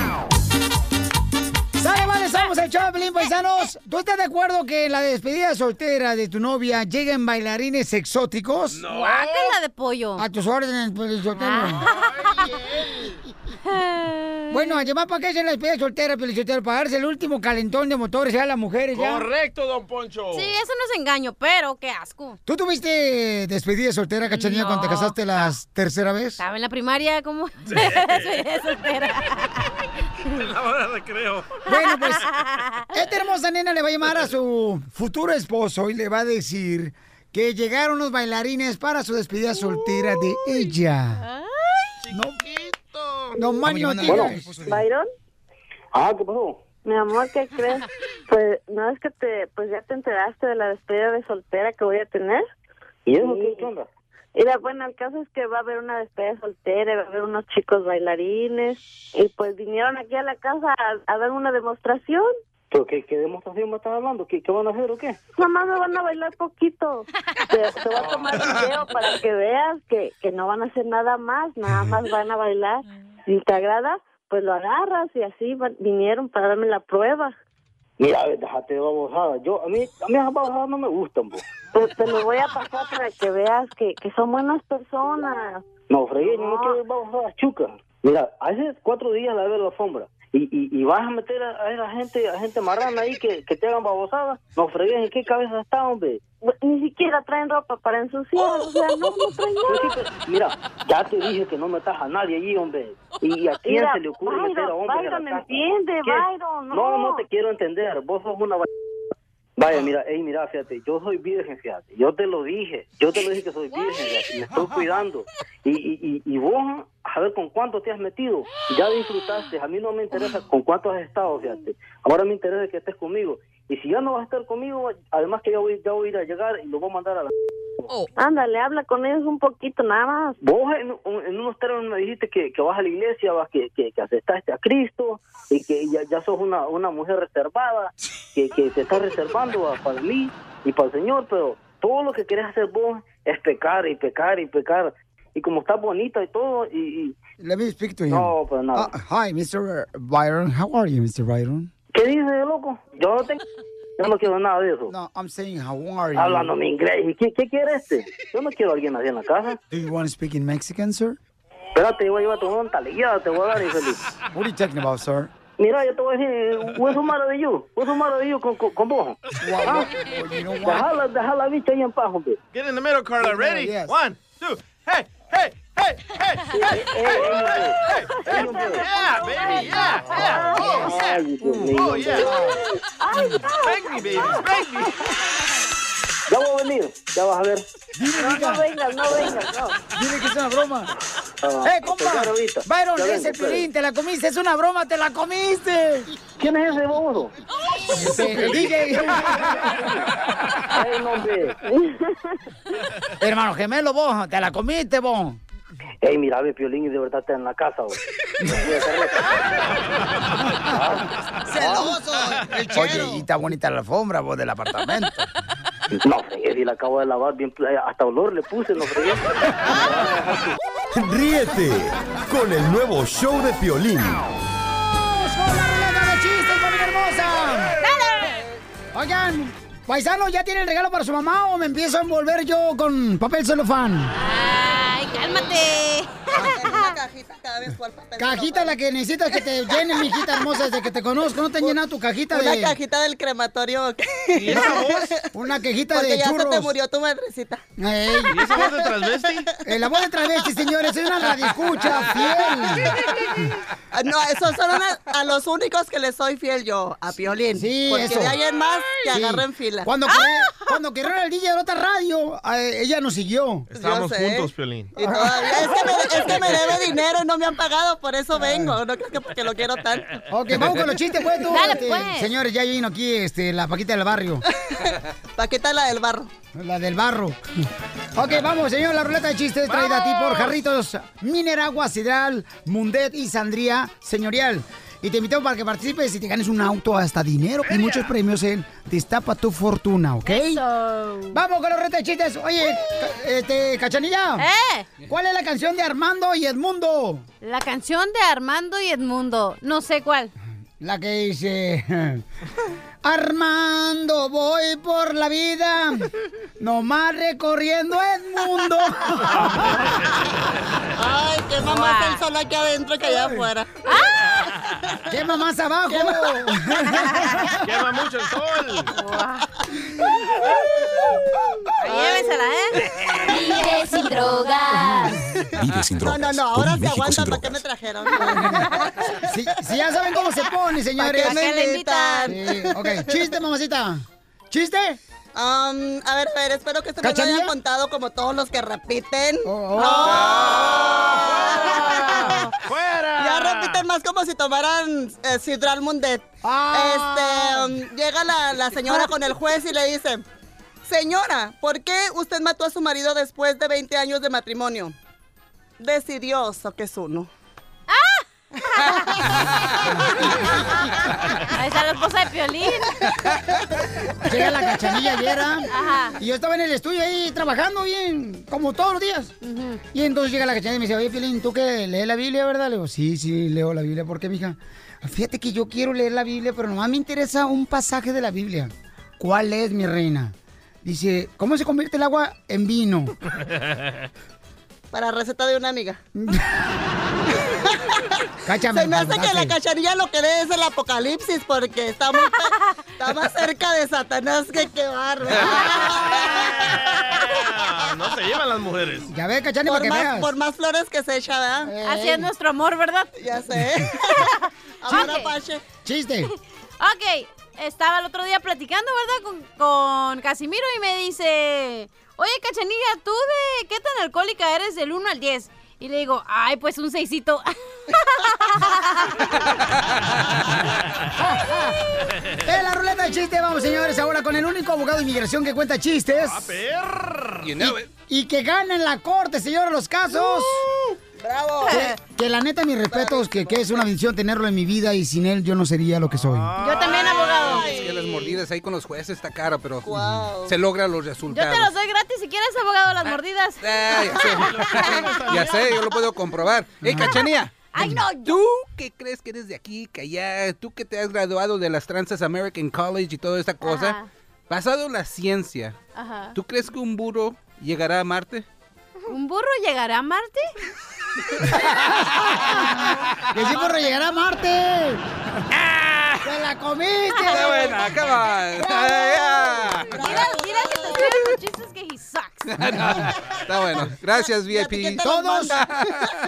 ¡Sale, vale! Estamos el show de Pelín, paisanos. ¿Tú estás de acuerdo que en la despedida soltera de tu novia lleguen bailarines exóticos? No. Guácala de pollo. A tus órdenes, Pelín Sotelo. Bueno, además, ¿para qué se la despedida soltera? Para darse el último calentón de motores ya a las mujeres, ya. Correcto, don Poncho. Sí, eso no es engaño, pero qué asco. ¿Tú tuviste despedida soltera, cachanilla, cuando te casaste la tercera vez? Estaba en la primaria como... Soy <laughs> soltera. <laughs> La hora de recreo. Bueno, pues, esta hermosa nena le va a llamar a su futuro esposo y le va a decir que llegaron los bailarines para su despedida soltera de ella. No, no más no digas. ¿Byron? Ah, ¿qué pasó? Mi amor, ¿qué crees? Pues, ¿no es que te, pues ya te enteraste de la despedida de soltera que voy a tener? ¿Y eso Sí. qué, qué onda? Mira, bueno, el caso es que va a haber una despedida soltera, va a haber unos chicos bailarines y pues vinieron aquí a la casa a, a dar una demostración. ¿Pero qué, qué demostración me estás hablando? ¿Qué, ¿Qué van a hacer o qué? Nada más me van a bailar poquito. Te, te voy a tomar <laughs> video para que veas que, que no van a hacer nada más, nada más van a bailar. Si te agrada, pues lo agarras y así vinieron para darme la prueba. Mira, a ver, déjate de babosada. Yo, a mí, a mí esas babosadas no me gustan, po. Te, te lo voy a pasar para que veas que, que son buenas personas. No, fregué, yo no quiero babosadas chucas. Mira, hace cuatro días la veo la alfombra. Y, y, y vas a meter a, a esa gente, a gente marrana ahí que, que te hagan babosadas. No, fregué, ¿en qué cabeza está, hombre? Ni siquiera traen ropa para ensuciar, o sea, no, no traen <laughs> Pero nada. pero, Mira, ya te dije que no metas a nadie allí, hombre. ¿Y a quién Mira, se le ocurre Byron, meter a hombres Byron, a la casa? entiende, ¿Qué? Byron, no. no, te quiero entender. Vos sos una... va- Vaya, mira, ey, mira, fíjate, yo soy virgen, fíjate. Yo te lo dije. Yo te lo dije que soy virgen, fíjate, Me estoy cuidando. Y, y, y, y vos, a ver con cuánto te has metido. Ya disfrutaste. A mí no me interesa con cuánto has estado, fíjate. Ahora me interesa que estés conmigo. Y si ya no vas a estar conmigo, además que ya voy, ya voy a ir a llegar y lo voy a mandar a la... Ándale, habla con ellos un poquito, nada más. Vos en, en unos términos me dijiste que, que vas a la iglesia, vas que, que, que aceptaste a Cristo y que ya, ya sos una, una mujer reservada, que, que te estás reservando a- para mí y para el Señor, pero todo lo que querés hacer vos es pecar y pecar y pecar. Y como estás bonita y todo, y... y- Let me speak to him. No, pues nada. Uh, hi, Mr. Byron. How are you, Mr. Byron? ¿Qué dices, loco? Yo no tengo... Yo no quiero nada de eso. No, I'm saying, how are you? Hablando mi inglés. ¿Y qué, qué quiere este? Yo no quiero a alguien así en la casa. Do you want to speak in Mexican, sir? Espérate, yo voy a llevar tu monta, te voy a dar, infeliz. What are you talking about, sir? Mira, yo te voy a decir, what's the matter with you? What's the matter with you con, con, con vos? ¿Ah? Deja la, deja la bicha ahí en paz, hombre. Get in the middle, Carla. Ready? Yes. One, two. Hey, hey, hey, hey, hey, Yeah, baby, yeah, yeah. Oh, yeah. Oh, yeah. Spank me, baby, spank me. Ya voy a venir, ya vas a ver. No, no vengas, no vengas, no. Dile que es una broma. Ah, ¡Eh, compa! pues ahorita. Byron, vengo, pues. Piolín, te la comiste, es una broma, te la comiste. ¿Quién es ese bobo? Ese, el DJ. Ay, no, hombre. Hermano gemelo, vos, te la comiste, vos. Ey, mira, ve, Piolín, y de verdad está en la casa, güey. <laughs> Celoso, Oye, y está bonita la alfombra, vos, del apartamento. No, si la acabo de lavar bien, eh, hasta olor le puse, no fregué. Ríete con el nuevo show de Piolín. ¡Vamos con la ruleta de chistes, familia hermosa! ¡Dale! Oigan, paisano, ¿ya tiene el regalo para su mamá o me empiezo a envolver yo con papel celofán? Ay, cálmate. Una cajita cada vez papel. Cajita la que necesitas que te llenen, mijita hermosa, desde que te conozco. ¿No te han llenado tu cajita Una de...? cajita del crematorio. ¿Y esa voz? Una cajita Porque de ya se churros. te murió tu madrecita. Ey. ¿Y esa voz de transvesti? Eh, la voz de transvesti, señores, soy una radioescucha fiel. Ah, No, esos son una- a los únicos que les soy fiel yo, a Piolín. Sí, Porque eso. de ahí en más te Sí. agarren fila. Cuando, ¡Ah! querré- cuando el DJ de otra radio, eh, ella nos siguió. Estábamos juntos, Piolín. Y todavía es que, me, es que me debe dinero y no me han pagado, por eso vengo. No creo que porque lo quiero tanto. Ok, vamos con los chistes, pues, tú. Dale, este, pues. Señores, ya vino aquí este, la Paquita del barrio. <laughs> Paquita la del barro. La del barro. Ok, vamos, señor, la ruleta de chistes traída a ti por Jarritos, Mineragua, Sidral, Mundet y Sandría Señorial. Y te invitamos para que participes y te ganes un auto hasta dinero y muchos premios en Destapa tu Fortuna, ¿ok? Vamos con de chistes. Oye, ca- este, Cachanilla. ¿Eh? ¿Cuál es la canción de Armando y Edmundo? La canción de Armando y Edmundo. No sé cuál. La que dice... <laughs> Armando, voy por la vida, nomás recorriendo Edmundo. <laughs> Ay, qué mamá está el sol aquí adentro que allá afuera. ¡Quema más abajo! Quema <laughs> mucho el sol. Llévesela, ¿eh? Vive sin drogas. Vive sin No, drogas. no, no, ahora Con se aguantan. ¿Para qué me trajeron? Si, si ya saben cómo se pone, señores. ¿Para qué me invitan? Sí, ok, chiste, mamacita. ¿Chiste? Um, a ver, a ver, espero que este me lo hayan contado como todos los que repiten. oh. ¡No! <laughs> ¡Fuera! Ya repiten más como si tomaran eh, Sidral Mundet. Ah. Este, um, llega la, la señora con el juez y le dice, señora, ¿por qué usted mató a su marido después de 20 años de matrimonio? Decidioso que es uno. Ahí está la esposa de Piolín. Llega la cachanilla ayer, ¿ah? Ajá. Y yo estaba en el estudio ahí trabajando bien, como todos los días. Y entonces llega la cachanilla y me dice, oye, Pilín, ¿tú qué? ¿Lees la Biblia, verdad? Le digo, sí, sí, leo la Biblia. ¿Por qué, mija? Fíjate que yo quiero leer la Biblia, pero nomás me interesa un pasaje de la Biblia. ¿Cuál es, mi reina? Dice, ¿cómo se convierte el agua en vino? <laughs> Para receta de una amiga. <laughs> Cáchame, Se me hace que la cachanilla lo que es el apocalipsis porque está, muy está más cerca de Satanás que qué bárbaro. Ah, <laughs> no se llevan las mujeres. Ya ve, cachanilla, Por para que más, veas. por más flores que se echa, ¿verdad? Así es nuestro amor, ¿verdad? Ya sé. <laughs> Ahora, Ok. Pache. Chiste. Ok, estaba el otro día platicando, ¿verdad? Con, con Casimiro y me dice, oye, Cachanilla, ¿tú de qué tan alcohólica eres del 1 al 10? Y le digo, ay, pues un seisito. <laughs> <laughs> En la ruleta de chistes, vamos, señores, ahora con el único abogado de inmigración que cuenta chistes. ¡A You know it. Y que gana en la corte, señores, los casos. ¡Bravo! Que, que la neta, mis respetos, que, que es una bendición tenerlo en mi vida y sin él yo no sería lo que soy. Yo también, abogado. Mordidas ahí con los jueces está caro, pero Wow. se logran los Yo resultados. te los doy gratis si quieres, abogado, las mordidas. Ah, ya sé. <laughs> ya sé, yo lo puedo comprobar. ¡Ey, Cachanía! Ay, no, ¿Tú que crees que eres de aquí, que allá? ¿Tú que te has graduado de las tranzas American College y toda esta cosa? Ajá. Basado en la ciencia, Ajá. ¿tú crees que un burro llegará a Marte? ¿Un burro llegará a Marte? <laughs> <laughs> ¡Que sí, por llegar a Marte! ¡Se la comiste! ¡Qué buena! ¡Come on! Mira, mira que te los chistes que he. <laughs> Está bueno. Gracias, VIP. Todos,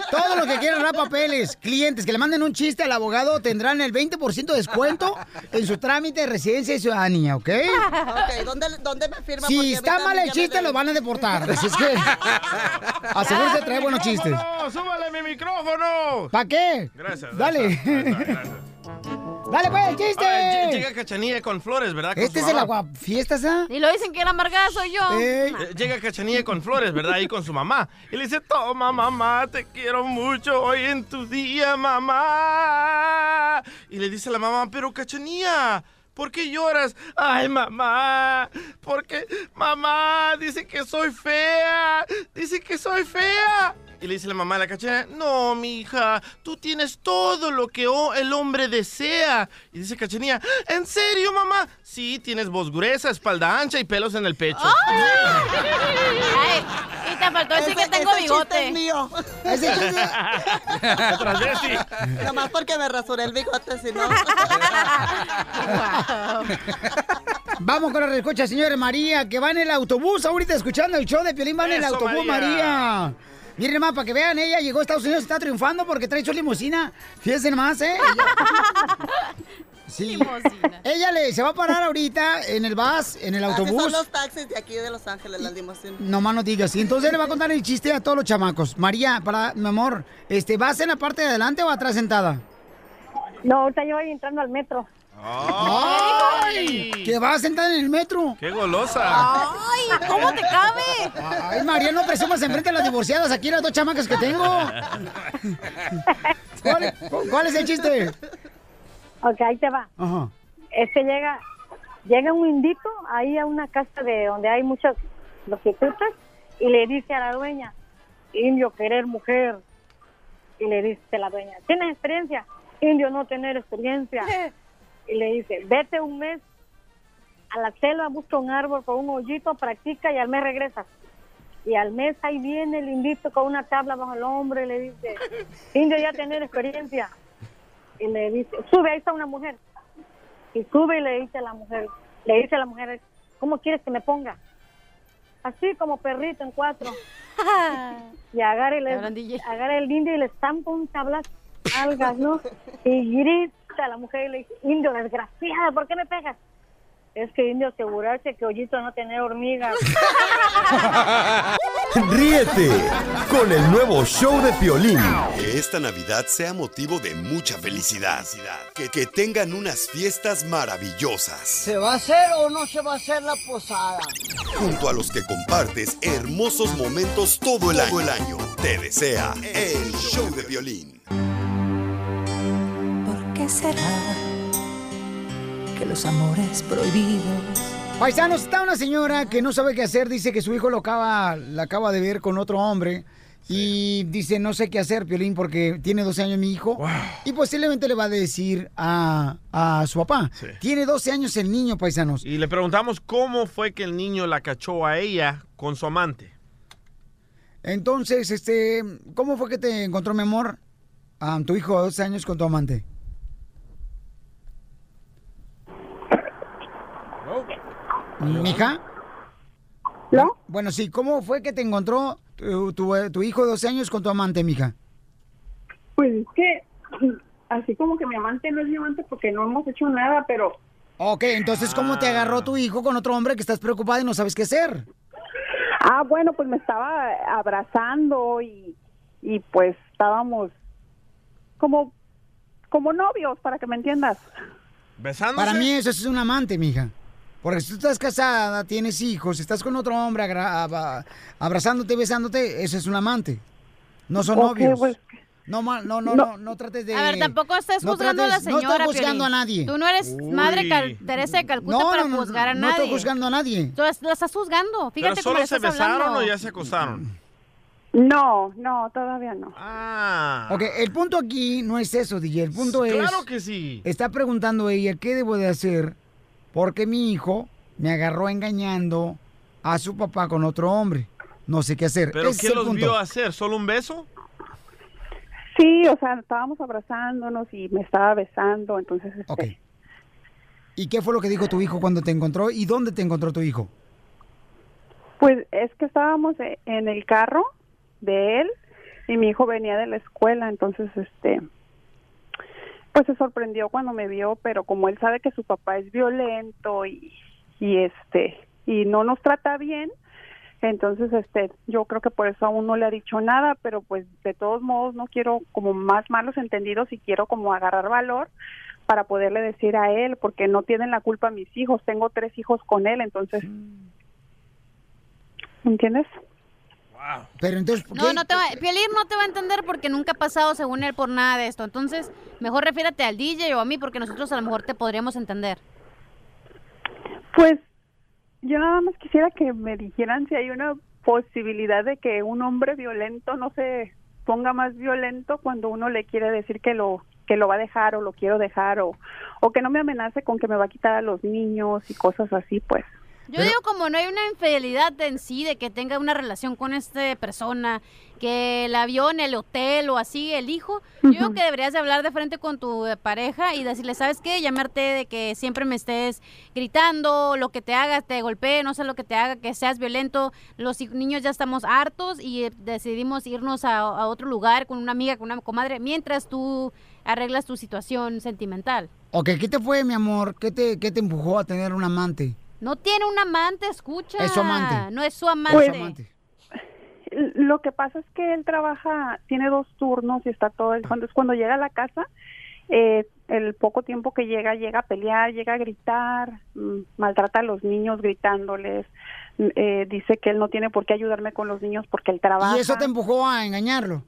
todo lo que quieran dar papeles, clientes que le manden un chiste al abogado tendrán el 20% de descuento en su trámite de residencia y ciudadanía, ¿ok? Ok, ¿dónde, dónde me firma? A Si está mal el me chiste, lo van a deportar. Así es que <laughs> asegúrese de traer buenos chistes. ¡No, súbale mi micrófono! ¿Para qué? Gracias. Dale. está, está, gracias. Dale, pues, el chiste. Ah, lle- llega Cachanilla con flores, ¿verdad? Con Este es el aguafiestas, ¿ah? Y lo dicen que la amargada soy yo. Eh, Llega Cachanilla con flores, ¿verdad? Ahí con su mamá. Y le dice, toma, mamá, te quiero mucho hoy en tu día, mamá. Y le dice la mamá, pero Cachanilla, ¿por qué lloras? Ay, mamá, porque mamá dice que soy fea. Dice que soy fea. Y le dice la mamá a la cachanilla, no, mi hija, tú tienes todo lo que el hombre desea. Y dice cachanilla, ¿en serio, mamá? Sí, tienes voz gruesa, espalda ancha y pelos en el pecho. Ay, y te faltó decir que tengo ese chiste bigote. es mío. Ese chiste- Detrás <laughs> de sí. Nomás porque me rasuré el bigote, si no. Vamos con la rescucha, señora María, que va en el autobús ahorita escuchando el show de Piolín. Va en el autobús, María. María. Miren más, para que vean, ella llegó a Estados Unidos, está triunfando porque trae su limusina. Fíjense nomás, ¿eh? <laughs> Sí. Ella le, se va a parar ahorita en el bus, en el Así son autobús. los taxis de aquí de Los Ángeles, las limusinas. No más no digas. Y entonces le va a contar el chiste a todos los chamacos. María, para mi amor, este, ¿vas en la parte de adelante o atrás sentada? No, ahorita yo voy entrando al metro. ¡Ay! Que vas sentada en el metro. ¡Qué golosa! ¡Ay! ¿Cómo te cabe? Ay, María, no presumas enfrente a las divorciadas. Aquí las dos chamacas que tengo. <laughs> ¿Cuál, cuál es el chiste? Ok, ahí te va. Ajá. Este llega, llega un indito ahí a una casa de donde hay muchas prostitutas y le dice a la dueña, indio querer mujer. Y le dice la dueña, ¿tienes experiencia? Indio no tener experiencia. <laughs> Y le dice, vete un mes a la selva, busca un árbol con un hoyito, practica y al mes regresas. Y al mes ahí viene el indito con una tabla bajo el hombro y le dice, <laughs> indio ya tener experiencia. Y le dice, sube, ahí está una mujer. Y sube y le dice a la mujer, le dice a la mujer, ¿cómo quieres que me ponga? Así como perrito en cuatro. <laughs> y agarra, le- agarra el indio y le estampa un tablazo, <laughs> algas, ¿no? Y grita a la mujer y le dice, indio, desgraciada, ¿por qué me pegas? Es que indio asegurarse que hoyito no tener hormigas. <laughs> Ríete con el nuevo show de Piolín. Que esta Navidad sea motivo de mucha felicidad. Que, que tengan unas fiestas maravillosas. ¿Se va a hacer o no se va a hacer la posada? Junto a los que compartes hermosos momentos todo el año. Todo el año. Te desea el show de Piolín. ¿Por qué será que los amores prohibidos Paisanos, está una señora que no sabe qué hacer, dice que su hijo lo acaba, la acaba de ver con otro hombre. Y dice, no sé qué hacer, Piolín, porque tiene 12 años mi hijo. Y posiblemente le va a decir a, a su papá. Tiene 12 años el niño, paisanos. Y le preguntamos cómo fue que el niño la cachó a ella con su amante. Entonces, este, ¿cómo fue que te encontró, mi amor, a tu hijo de 12 años con tu amante? ¿Mija? ¿No? Bueno, sí, ¿cómo fue que te encontró tu, tu- tu hijo de 12 años con tu amante, mija? Pues es que así como que mi amante no es mi amante porque no hemos hecho nada, pero Ok, entonces, ¿cómo te agarró tu hijo con otro hombre que estás preocupada y no sabes qué hacer? ah bueno pues me estaba abrazando y y pues estábamos como como novios para que me entiendas. ¿Besándose? Para mí eso es un amante, mija. Porque si tú estás casada, tienes hijos, estás con otro hombre abrazándote, besándote, eso es un amante. No son novios. pues, No, no, no, No. no, no trates de... A ver, tampoco estés no juzgando a la trates- No señora. estoy juzgando Piolín. a nadie. Tú no eres madre Cal- Teresa de Calcuta No, para no, no, juzgar a no nadie. estoy juzgando a nadie. Tú estás juzgando. Fíjate ¿Pero cómo solo le se estás besaron hablando. o ya se acosaron? No, no, todavía no. Ah. Ok, el punto aquí no es eso, DJ. El punto es... Claro que sí. Está preguntando ella, ¿qué debo de hacer? Porque mi hijo me agarró engañando a su papá con otro hombre. No sé qué hacer. ¿Pero Ese qué los punto. vio hacer? ¿Solo un beso? Sí, o sea, estábamos abrazándonos y me estaba besando, entonces este, Ok. ¿Y qué fue lo que dijo tu hijo cuando te encontró? ¿Y dónde te encontró tu hijo? Pues es que estábamos en el carro de él y mi hijo venía de la escuela, entonces este pues se sorprendió cuando me vio, pero como él sabe que su papá es violento y y este y no nos trata bien, entonces este yo creo que por eso aún no le ha dicho nada, pero pues de todos modos no quiero como más malos entendidos y quiero como agarrar valor para poderle decir a él, porque no tienen la culpa mis hijos, tengo tres hijos con él, entonces ¿entiendes? Pero entonces, No, no te va, Piolín no te va a entender porque nunca ha pasado según él por nada de esto. Entonces, mejor refiérate al DJ o a mí porque nosotros a lo mejor te podríamos entender. Pues yo nada más quisiera que me dijeran si hay una posibilidad de que un hombre violento no se ponga más violento cuando uno le quiere decir que lo que lo va a dejar o lo quiero dejar o, o que no me amenace con que me va a quitar a los niños y cosas así, pues. Yo digo como no hay una infidelidad en sí de que tenga una relación con esta persona, que la vio en el hotel o así, el hijo, yo digo que deberías de hablar de frente con tu pareja y decirle, ¿sabes qué? Llamarte de que siempre me estés gritando, lo que te hagas, te golpee, no sé lo que te haga, que seas violento. Los niños ya estamos hartos y decidimos irnos a, a otro lugar con una amiga, con una comadre, mientras tú arreglas tu situación sentimental. Ok, ¿qué te fue, mi amor? ¿Qué te, qué te empujó a tener un amante? No tiene un amante, escucha. Es su amante. No es su amante. Pues, Lo que pasa es que él trabaja, tiene dos turnos y está todo el cuando es cuando llega a la casa, eh, el poco tiempo que llega, llega a pelear, llega a gritar, mm, maltrata a los niños gritándoles, mm, eh, dice que él no tiene por qué ayudarme con los niños porque él trabaja. ¿Y eso te empujó a engañarlo?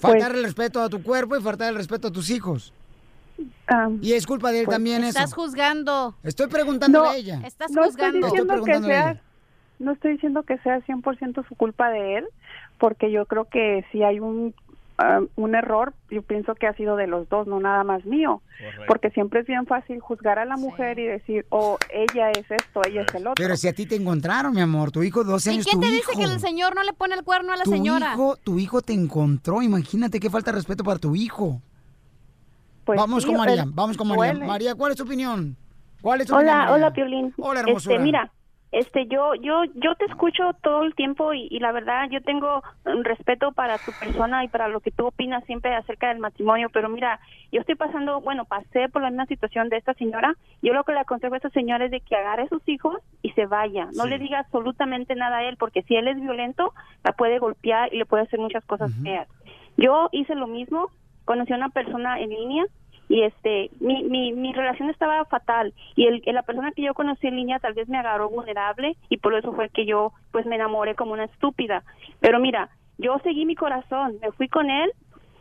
Pues- Faltar el respeto a tu cuerpo y faltar el respeto a tus hijos. Y es culpa de él pues, también eso. Estás juzgando. Estoy preguntándole No, a ella. Estás no estoy juzgando. diciendo Estoy que sea ella. no estoy diciendo que sea 100% su culpa de él porque yo creo que si hay un ah, un error yo pienso que ha sido de los dos no nada más mío porque siempre es bien fácil juzgar a la mujer y decir oh ella es esto ella es el otro Pero si a ti te encontraron, mi amor, tu hijo de 12 ¿Y años, quién tu te hijo. dice que el señor no le pone el cuerno a la tu señora? hijo, tu hijo te encontró, imagínate qué falta de respeto para tu hijo. Pues vamos sí, con María, vamos con María. duele. María, ¿cuál es tu opinión? ¿Cuál es tu opinión, Hola, hola Piolín. Hola, hermosura. Este, mira, este, yo, yo, yo te escucho todo el tiempo y, y la verdad yo tengo un respeto para tu persona y para lo que tú opinas siempre acerca del matrimonio, pero mira, yo estoy pasando, bueno, pasé por la misma situación de esta señora. Yo lo que le aconsejo a esta señora es de que agarre a sus hijos y se vaya. No Sí. le diga absolutamente nada a él, porque si él es violento, la puede golpear y le puede hacer muchas cosas feas. Yo hice lo mismo, conocí a una persona en línea y este mi, mi, mi relación estaba fatal y el, la persona que yo conocí en línea tal vez me agarró vulnerable y por eso fue que yo pues me enamoré como una estúpida. Pero mira yo seguí mi corazón me fui con él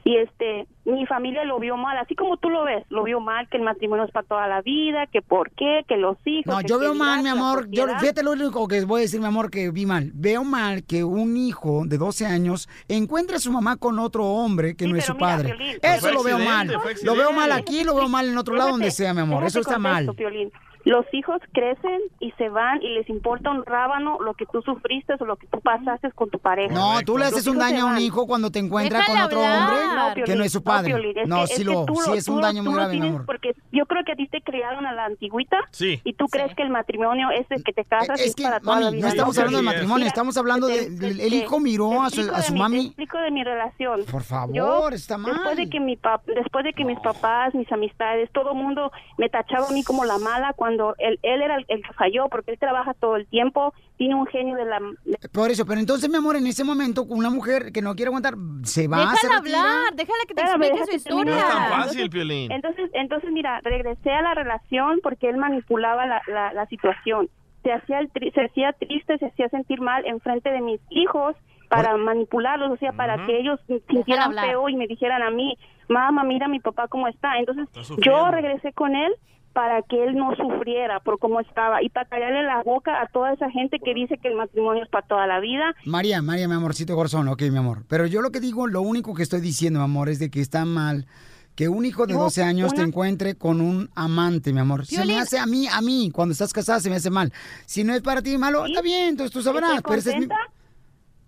y este mi familia lo vio mal así como tú lo ves lo vio mal que el matrimonio es para toda la vida que por qué que los hijos No, yo veo mal, mi amor. Yo, fíjate lo único que voy a decir, mi amor, que vi mal. Veo mal que un hijo de 12 años encuentre a su mamá con otro hombre que no es su mira, padre. Eso lo veo mal. Lo veo mal aquí, lo veo mal en otro lado, donde sea, mi amor. Eso está mal. Piolín. Los hijos crecen y se van y les importa un rábano lo que tú sufriste o lo que tú pasaste con tu pareja. No, tú le Los haces un daño a un hijo cuando te encuentra Déjale con otro hablar. hombre No, que Piolín, no es su padre. Piolín, es No, que- sí, es que lo, sí es un daño tú muy grave, mi amor. Porque yo creo que a ti te criaron a la antigüita Sí. y tú crees que el matrimonio es el que te casas y Es es que, para toda la mami, vida. no estamos No, hablando de matrimonio, estamos hablando te- de... te- El hijo miró a su, a de su mi- Te mami... explico de mi relación. Por favor, Yo, está Después de mal. que mi pap- después de que mis papás, mis amistades, todo el mundo me tachaba a mí como la mala cuando él, él era el, el que falló porque él trabaja todo el tiempo, tiene un genio de la... de- Por eso, pero entonces, mi amor, en ese momento, una mujer que no quiere aguantar, se va, Déjala retira. hablar, déjala que te Espérame, explique su historia. No es tan fácil, Piolín. Entonces, entonces mira, regresé a la relación porque él manipulaba la, la, la situación. Se hacía, el tri- se hacía triste, se hacía sentir mal en frente de mis hijos para manipularlos, o sea, para que ellos sintieran feo y me dijeran a mí, mamá, mira mi papá cómo está. Entonces, yo regresé con él para que él no sufriera por cómo estaba y para callarle la boca a toda esa gente que dice que el matrimonio es para toda la vida María, María, mi amorcito corazón, ok, mi amor. Pero yo lo que digo, lo único que estoy diciendo, mi amor, es de que está mal que un hijo de No, 12 años te encuentre con un amante, mi amor. Se me hace a mí, a mí, cuando estás casada se me hace mal. Si no es para ti malo, está bien, entonces tú sabrás. Contenta, pero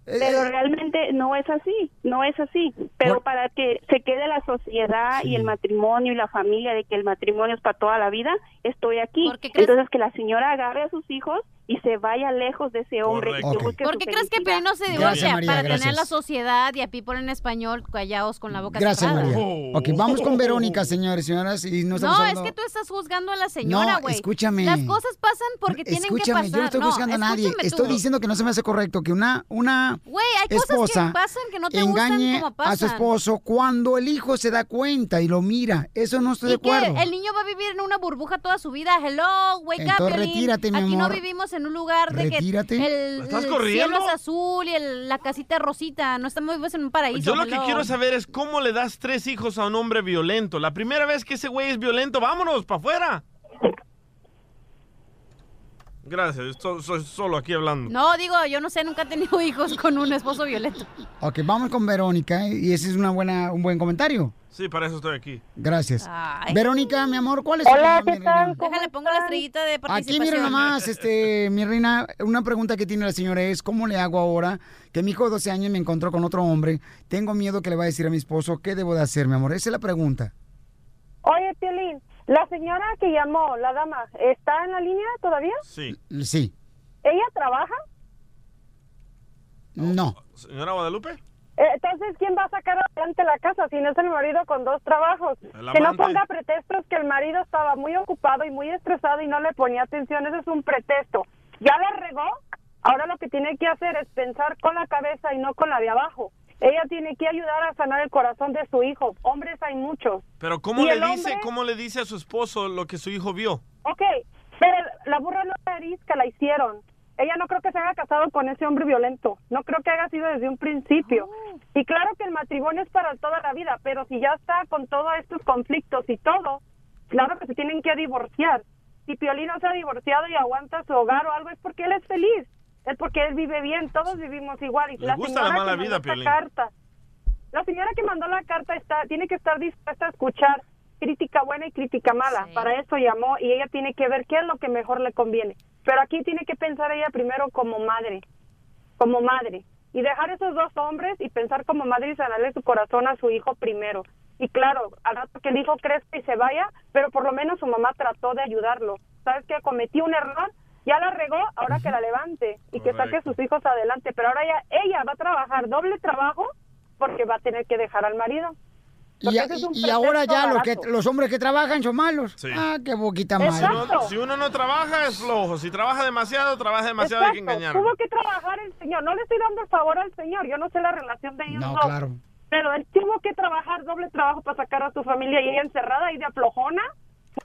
realmente no es así, no es así. Pero para que se quede la sociedad y el matrimonio y la familia de que el matrimonio es para toda la vida, estoy aquí. Entonces que la señora agarre a sus hijos y se vaya lejos de ese hombre. y que busque ¿Por qué crees que felicidad. Pelín no se Gracias, divorcia? María, Para gracias. tener la sociedad y a people en español callados con la boca Gracias, cerrada. María. Ok, vamos con Verónica, señores y señoras. Y no, es que tú estás juzgando a la señora, No, güey. escúchame. Las cosas pasan porque tienen que Escúchame, pasar. yo no estoy No, buscando a nadie. escúchame Estoy diciendo que no se me hace correcto que una, una Güey, hay cosas esposa que pasan que no te gustan engañe como a su pasan. esposo cuando el hijo se da cuenta y lo mira. Eso no estoy de ¿Y qué? acuerdo. El niño va a vivir en una burbuja toda su vida. Hello, wake up, Entonces, Piolín. retírate, mi Aquí no vivimos en un lugar de Retírate. que el, ¿La estás el cielo es azul y el- la casita es rosita. No estamos vivos en un paraíso. Yo lo que hello. quiero saber es cómo le das tres hijos a un hombre violento. La primera vez que ese güey es violento, vámonos, para afuera. Gracias, esto- soy solo aquí hablando. No, digo, yo no sé, nunca he tenido <laughs> hijos con un esposo violento. Ok, vamos con Verónica y ese es una buena, un buen comentario. Sí, para eso estoy aquí. Gracias. Ay. Verónica, mi amor, ¿cuál es Hola, tu ¿qué tal? Déjale, pongo la estrellita de participación. Aquí mira nomás, este, mi reina, una pregunta que tiene la señora es, ¿cómo le hago ahora que mi hijo de 12 años me encontró con otro hombre? Tengo miedo que le va a decir a mi esposo, ¿qué debo de hacer, mi amor? Esa es la pregunta. Oye, Piolín, la señora que llamó, la dama, ¿está en la línea todavía? Sí. Sí. ¿Ella trabaja? No. Señora Guadalupe. Eh, Entonces, ¿quién va a sacar adelante la casa si no es el marido con dos trabajos? Que no ponga pretextos que el marido estaba muy ocupado y muy estresado y no le ponía atención, ese es un pretexto. Ya la regó, ahora lo que tiene que hacer es pensar con la cabeza y no con la de abajo. Ella tiene que ayudar a sanar el corazón de su hijo. Hombres hay muchos. Pero ¿cómo ¿Y le dice, hombre? cómo le dice a su esposo lo que su hijo vio? Ok, pero la burra no era arisca, la hicieron. Ella no creo que se haya casado con ese hombre violento. No creo que haya sido desde un principio. Y claro que el matrimonio es para toda la vida, pero si ya está con todos estos conflictos y todo, claro que se tienen que divorciar. Si Piolino se ha divorciado y aguanta su hogar o algo, es porque él es feliz. Es porque él vive bien, todos vivimos igual. Y Le la gusta la señora mala que mandó vida, esta Piolín. carta, la señora que mandó la carta está tiene que estar dispuesta a escuchar crítica buena y crítica mala. Para eso llamó y ella tiene que ver qué es lo que mejor le conviene. Pero aquí tiene que pensar ella primero como madre, como madre. Y dejar esos dos hombres y pensar como madre y sanarle su corazón a su hijo primero. Y claro, al rato que el hijo crezca y se vaya, pero por lo menos su mamá trató de ayudarlo. ¿Sabes que Cometí un error, ya la regó, ahora que la levante y que saque a sus hijos adelante. Pero ahora ya ella va a trabajar doble trabajo porque va a tener que dejar al marido. Y, ahora ya pretexto los, que, barato. los hombres que trabajan son malos. Sí. Ah, qué boquita Si mala. uno, si uno no trabaja es flojo. Si trabaja demasiado, trabaja demasiado hay que engañarlo. Tuvo que trabajar el señor. No le estoy dando el favor al señor. Yo no sé la relación de ellos No, dos. claro. Pero él tuvo que trabajar doble trabajo para sacar a su familia y ella encerrada y de aflojona.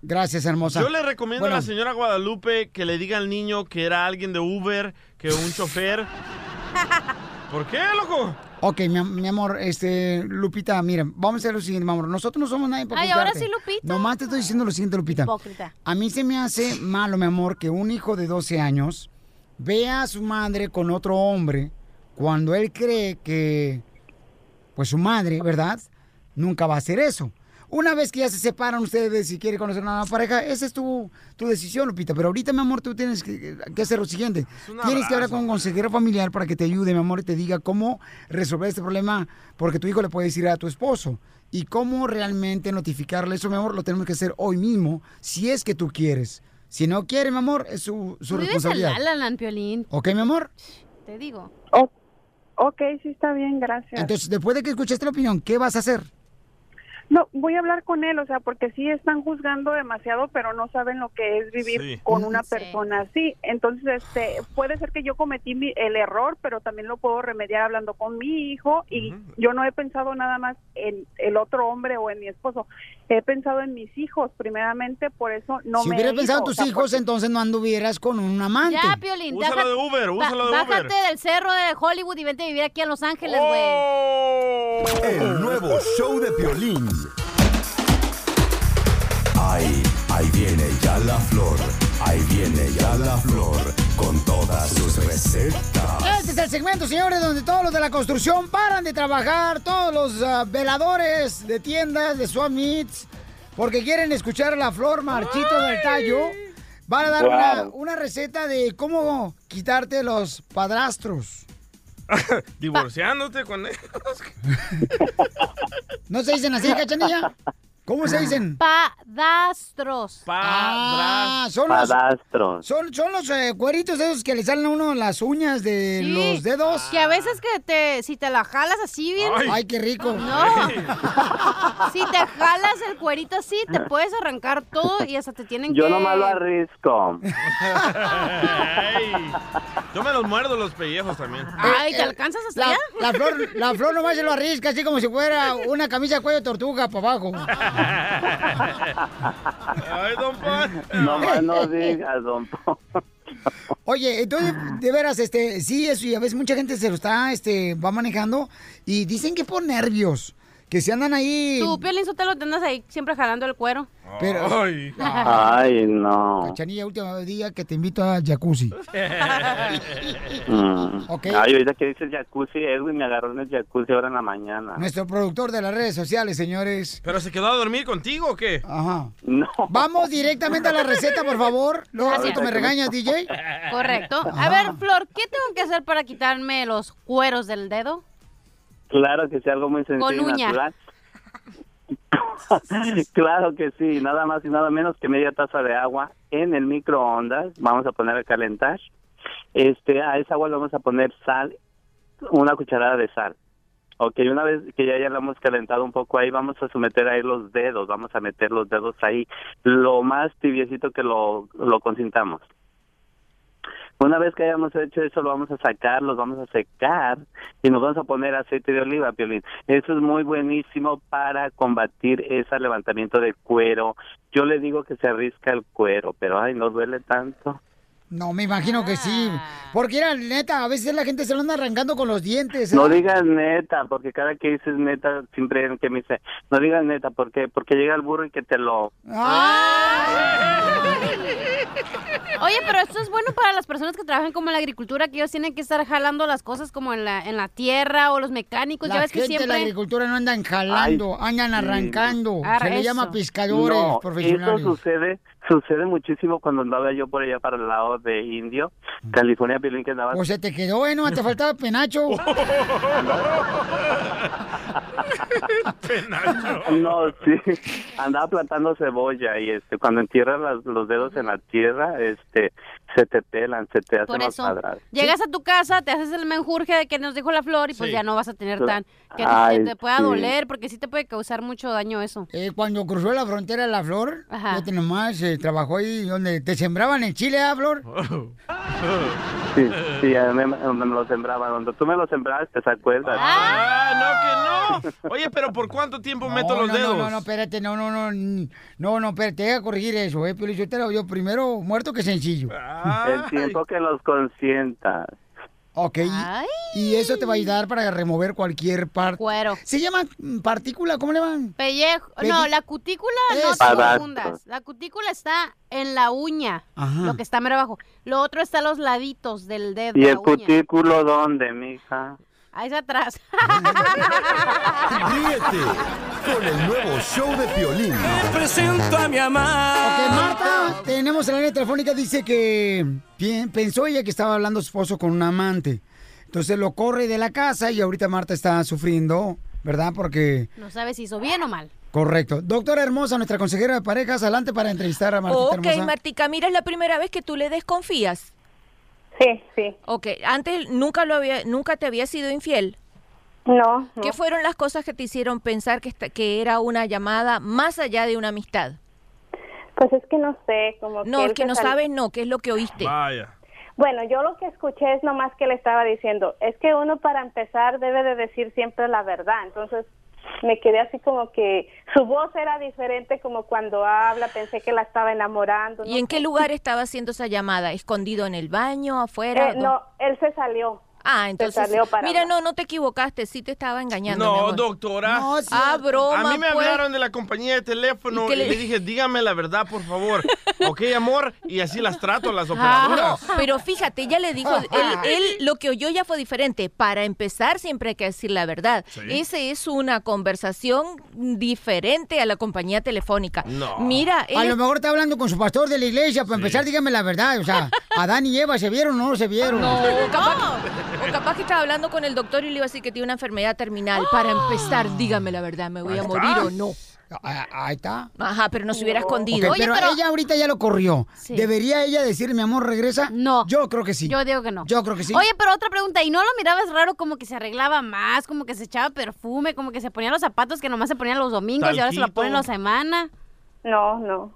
Gracias, hermosa. Yo le recomiendo Bueno, a la señora Guadalupe que le diga al niño que era alguien de Uber, que un chofer. <laughs> ¿Por qué, loco? Ok, mi, am- mi amor, este, Lupita, mira, vamos a hacer lo siguiente, mi amor. Nosotros no somos nadie para Ay, ahora sí, Lupita. Nomás te estoy diciendo lo siguiente, Lupita. Hipócrita. A mí se me hace malo, mi amor, que un hijo de 12 años vea a su madre con otro hombre cuando él cree que, pues su madre, ¿verdad? Nunca va a hacer eso. Una vez que ya se separan ustedes y quiere conocer a una nueva pareja, esa es tu, tu decisión, Lupita. Pero ahorita, mi amor, tú tienes que, que hacer lo siguiente. Tienes que hablar con un consejero familiar para que te ayude, mi amor, y te diga cómo resolver este problema, porque tu hijo le puede decir a tu esposo. Y cómo realmente notificarle eso, mi amor, lo tenemos que hacer hoy mismo, si es que tú quieres. Si no quiere, mi amor, es su, su responsabilidad. Land, Piolín. ¿Ok, mi amor? Te digo. ok, sí está bien, gracias. Entonces, después de que escuchaste la opinión, ¿qué vas a hacer? No, voy a hablar con él, o sea, porque sí están juzgando demasiado, pero no saben lo que es vivir Sí. con una Sí. persona así. Entonces, este, puede ser que yo cometí mi- el error, pero también lo puedo remediar hablando con mi hijo y yo no he pensado nada más en el otro hombre o en mi esposo. He pensado en mis hijos primeramente, por eso no si me hubieras he pensado en tus o sea, híjos, porque- entonces no anduvieras con un amante. Ya, Piolín. Úsalo de Uber, úsalo de Bájate Uber. del cerro de Hollywood y vente a vivir aquí a Los Ángeles, güey. Oh. El nuevo show de Piolín. Ahí, ahí viene ya la flor. Ahí viene ya la flor con todas sus recetas. Este es el segmento, señores, donde todos los de la construcción paran de trabajar, todos los ah, veladores de tiendas, de swap meets, porque quieren escuchar la flor marchito del tallo. Van a dar una, Wow. una receta de cómo quitarte los padrastros. <laughs> Divorciándote con él. <laughs> ¿No se dicen así, cachanilla? <laughs> ¿Cómo se dicen? Padastros. Ah, son los, Padastros. son, son los eh, cueritos esos que le salen a uno las uñas de Sí, los dedos. Que a veces que te, si te la jalas así bien. Ay, qué rico. No. <laughs> si te jalas el cuerito así, te puedes arrancar todo y hasta te tienen Yo que. nomás lo arrisco. Ey, Yo me los muerdo los pellejos también. Ay, ¿te alcanzas hasta La, allá? la flor, la flor nomás se lo arrisca así como si fuera una camisa de cuello de tortuga para abajo. Ay, don Pon. Nomás no digas, don Po. Oye, entonces, de veras, este, sí, eso, y a veces mucha gente se lo está, este, va manejando y dicen que por nervios, que se andan ahí. Tu piel Sotelo te andas ahí siempre jalando el cuero. Pero, Ay, no. Cachanilla, último día que te invito a jacuzzi. <laughs> Mm. Ok. Ay, ahorita que dices jacuzzi, Edwin me agarró en el jacuzzi ahora en la mañana. Nuestro productor de las redes sociales, señores. ¿Pero se quedó a dormir contigo o qué? Ajá. No. Vamos directamente a la receta, por favor. Luego tú me regañas, DJ. Correcto. A ver, Flor, ¿qué tengo que hacer para quitarme los cueros del dedo? Claro que sí, algo muy sencillo y natural. <laughs> claro que sí, nada más y nada menos que media taza de agua en el microondas, vamos a poner a calentar. Este, a esa agua le vamos a poner sal, una cucharada de sal. Ok, una vez que ya, ya la hemos calentado un poco ahí, vamos a someter ahí los dedos, vamos a meter los dedos ahí, lo más tibiecito que lo, lo consintamos. Una vez que hayamos hecho eso, lo vamos a sacar, los vamos a secar y nos vamos a poner aceite de oliva, Piolín. Eso es muy buenísimo para combatir ese levantamiento de cuero. Yo le digo que se arrisca el cuero, pero ay, no duele tanto. No, me imagino que sí. Porque era neta, a veces la gente se lo anda arrancando con los dientes. ¿eh? No digas neta, porque cada que dices neta, siempre que me dice, no digas neta, ¿por qué? Porque llega el burro y que te lo... Oye, pero esto es bueno para las personas que trabajan como en la agricultura, que ellos tienen que estar jalando las cosas como en la, en la tierra o los mecánicos. ya La ves que gente de la siempre... agricultura no andan jalando, andan arrancando. Ah, se le llama pescadores No, profesionales. eso sucede, sucede muchísimo cuando andaba yo por allá para el lado de Indio, California, Piolín, que andaba... O se te quedó, ¿eh? No, te faltaba <laughs> penacho. No, sí, andaba plantando cebolla y este cuando entierras las- los dedos en la tierra, este se te pelan, se te hacen eso, cuadrados. llegas a tu casa, te haces el menjurje de que nos dijo la flor y pues Sí. ya no vas a tener tan... Que te- Ay, te, pueda sí. doler porque sí te puede causar mucho daño eso. Eh, cuando cruzó la frontera la Flor, Ajá. fíjate nomás, eh, trabajó ahí donde te sembraban en Chile, ¿ah, Flor? <laughs> Sí, sí, a mí me, me lo sembraba, donde tú me lo sembraste, ¿te acuerdas? Ah, no, que no. <laughs> Oye, pero ¿por cuánto tiempo meto los no, dedos? No, no, no, espérate, no, no, no, no, no, espérate, deja corregir eso, eh, pero yo te lo yo primero muerto que sencillo. El tiempo que los consientas. Ok, y, y eso te va a ayudar para remover cualquier parte. Cuero. ¿Se llama partícula? ¿Cómo le van? Pellejo. No, la cutícula no Eso. te Padastro. confundas. La cutícula está en la uña, Ajá. lo que está mero abajo. Lo otro está a los laditos del dedo. ¿Y el uña. cutículo dónde, mija? Ahí está atrás. <laughs> <laughs> Ríete con el nuevo show de Piolín. Presento a mi amada. Ok, Marta, tenemos en la línea telefónica, dice que pensó ella que estaba hablando su esposo con un amante. Entonces lo corre de la casa y ahorita Marta está sufriendo, ¿verdad? Porque, No sabes si hizo bien o mal. correcto. Doctora Hermosa, nuestra consejera de parejas, adelante para entrevistar a Martita Ok, Hermosa. Martica, mira, es la primera vez que tú le desconfías. Sí, sí. Ok, antes nunca lo había, nunca te había sido infiel. No, ¿Qué no. fueron las cosas que te hicieron pensar que, esta- que era una llamada más allá de una amistad? Pues es que no sé, como No, que es que no sal- sabes, no, ¿qué es lo que oíste? Vaya. Bueno, yo lo que escuché es nomás que le estaba diciendo, es que uno para empezar debe de decir siempre la verdad. Entonces me quedé así como que su voz era diferente como cuando habla, pensé que la estaba enamorando. ¿Y en qué lugar estaba haciendo esa llamada? ¿Escondido en el baño, afuera? Eh, no, él se salió. Ah, entonces. salió para mira, no, no te equivocaste, sí te estaba engañando. mi No, amor. doctora. Ah, broma. A mí me pues. hablaron de la compañía de teléfono ¿Y le- le dije, dígame la verdad, por favor. <laughs> ok, amor, y así las trato a las Ah, operadoras. pero fíjate, ella le dijo, él, él lo que oyó ya fue diferente. Para empezar, siempre hay que decir la verdad. Sí. Ese es una conversación diferente a la compañía telefónica. No. Mira, A él lo mejor está hablando con su pastor de la iglesia. Para empezar, dígame la verdad. O sea, <laughs> Adán y Eva se vieron o no se vieron. No, <laughs> capaz, o capaz que estaba hablando con el doctor y le iba a decir que tiene una enfermedad terminal. Para empezar, dígame la verdad, ¿me voy a morir o no? Ah, Ahí está. Ajá, pero no se hubiera escondido. Ok, pero, ella ahorita ya lo corrió. Sí. ¿Debería ella decirle, mi amor, regresa? No. Yo creo que sí. Yo digo que no. Yo creo que sí. Oye, pero otra pregunta, ¿y no lo mirabas raro como que se arreglaba más, como que se echaba perfume, como que se ponía los zapatos que nomás se ponían los domingos y ahora se lo Talquito. ponen la semana? No, no.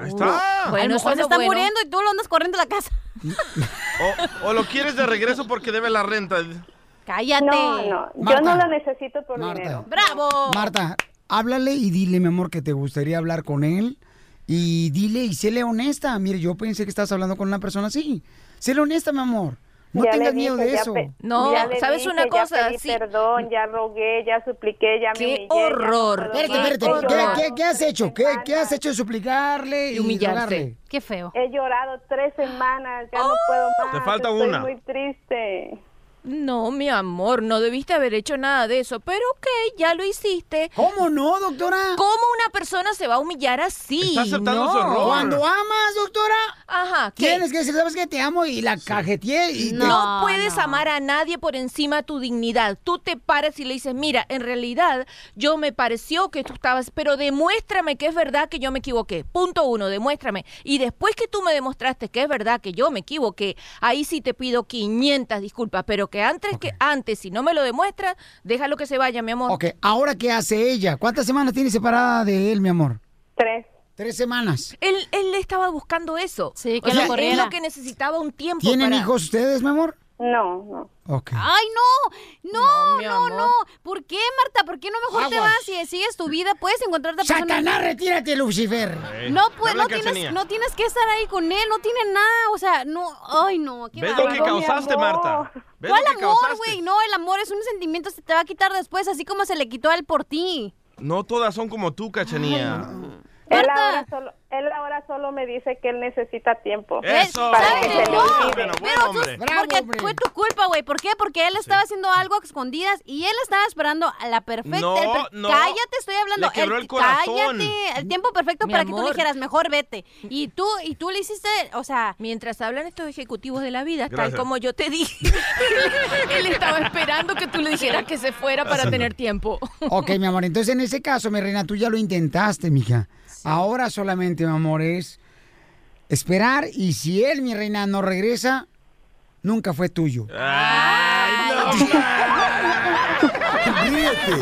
Ahí está. Bueno, a lo mejor se está muriendo y tú lo andas corriendo a la casa. O, o lo quieres de regreso porque debe la renta. Cállate. No, no. Yo Marta. no la necesito por Marta. dinero. ¡Bravo! Marta, háblale y dile, mi amor, que te gustaría hablar con él. Y dile y séle honesta. Mire, yo pensé que estás hablando con una persona así. Séle honesta, mi amor. No Ya tengas dije, miedo de ya eso. No, ya ¿sabes dije, una ya cosa? pedí Sí. perdón, ya rogué, ya supliqué, ya me ¡Qué humillé, ya no horror! puedo Espérate, espérate. He ¿Qué, qué- qué has hecho? ¿Qué, qué has hecho de suplicarle y, humillarse. rogarle? Qué feo. He llorado tres semanas, ya no puedo más. Te falta estoy una. muy triste. No, mi amor, no debiste haber hecho nada de eso, pero ok, ya lo hiciste. ¿Cómo no, doctora? ¿Cómo una persona se va a humillar así? Está aceptando no. su error. Cuando amas, doctora, Ajá, ¿qué? tienes que decir, ¿sabes qué? Te amo y la cajeteé y te- No, No, puedes no. amar a nadie por encima de tu dignidad. Tú te paras y le dices, mira, en realidad yo me pareció que tú estabas, pero demuéstrame que es verdad que yo me equivoqué. Punto uno, demuéstrame. Y después que tú me demostraste que es verdad que yo me equivoqué, ahí sí te pido 500 disculpas, pero que antes, que antes, si no me lo demuestras, déjalo que se vaya, mi amor. Ok, ahora qué hace ella? ¿Cuántas semanas tiene separada de él, mi amor? Tres. Tres semanas. Él, él estaba buscando eso. Sí, que O lo sea, corriera. es lo que necesitaba un tiempo ¿Tienen para- hijos ustedes, mi amor? No, no. Ok. ¡Ay, no! No, No, no, no. ¿Por qué, Marta? ¿Por qué no mejor te vas y sigues tu vida? Puedes encontrar otra persona. ¡Satanás, retírate, Lucifer! No, pues, no tienes, no tienes que estar ahí con él, no tiene nada, o sea, no, ay, no, qué ¿Ves lo que causaste, Marta? ¿Ves ¿Cuál lo que amor, causaste? güey? No, el amor es un sentimiento, se te va a quitar después, así como se le quitó a él por ti. No todas son como tú, cachanía. Él ahora, solo, él ahora solo me dice que él necesita tiempo. Eso. Para pero tú-. Bravo, porque hombre. fue tu culpa, güey. ¿Por qué? Porque él estaba haciendo algo a escondidas y él estaba esperando a la perfecta. No, el per- no. Cállate, estoy hablando. Le quebró El- el corazón. Cállate, el tiempo perfecto Mi para que tú le amor. dijeras, mejor vete. Y tú, y tú le hiciste, o sea, Mientras hablan estos ejecutivos de la vida, Gracias. tal como yo te dije, <laughs> él estaba esperando que tú le dijeras que se fuera para tener tiempo. <laughs> Ok, mi amor, entonces en ese caso, mi reina, tú ya lo intentaste, mija. Ahora solamente, mi amor, es esperar y si él, mi reina, no regresa, nunca fue tuyo. Ríete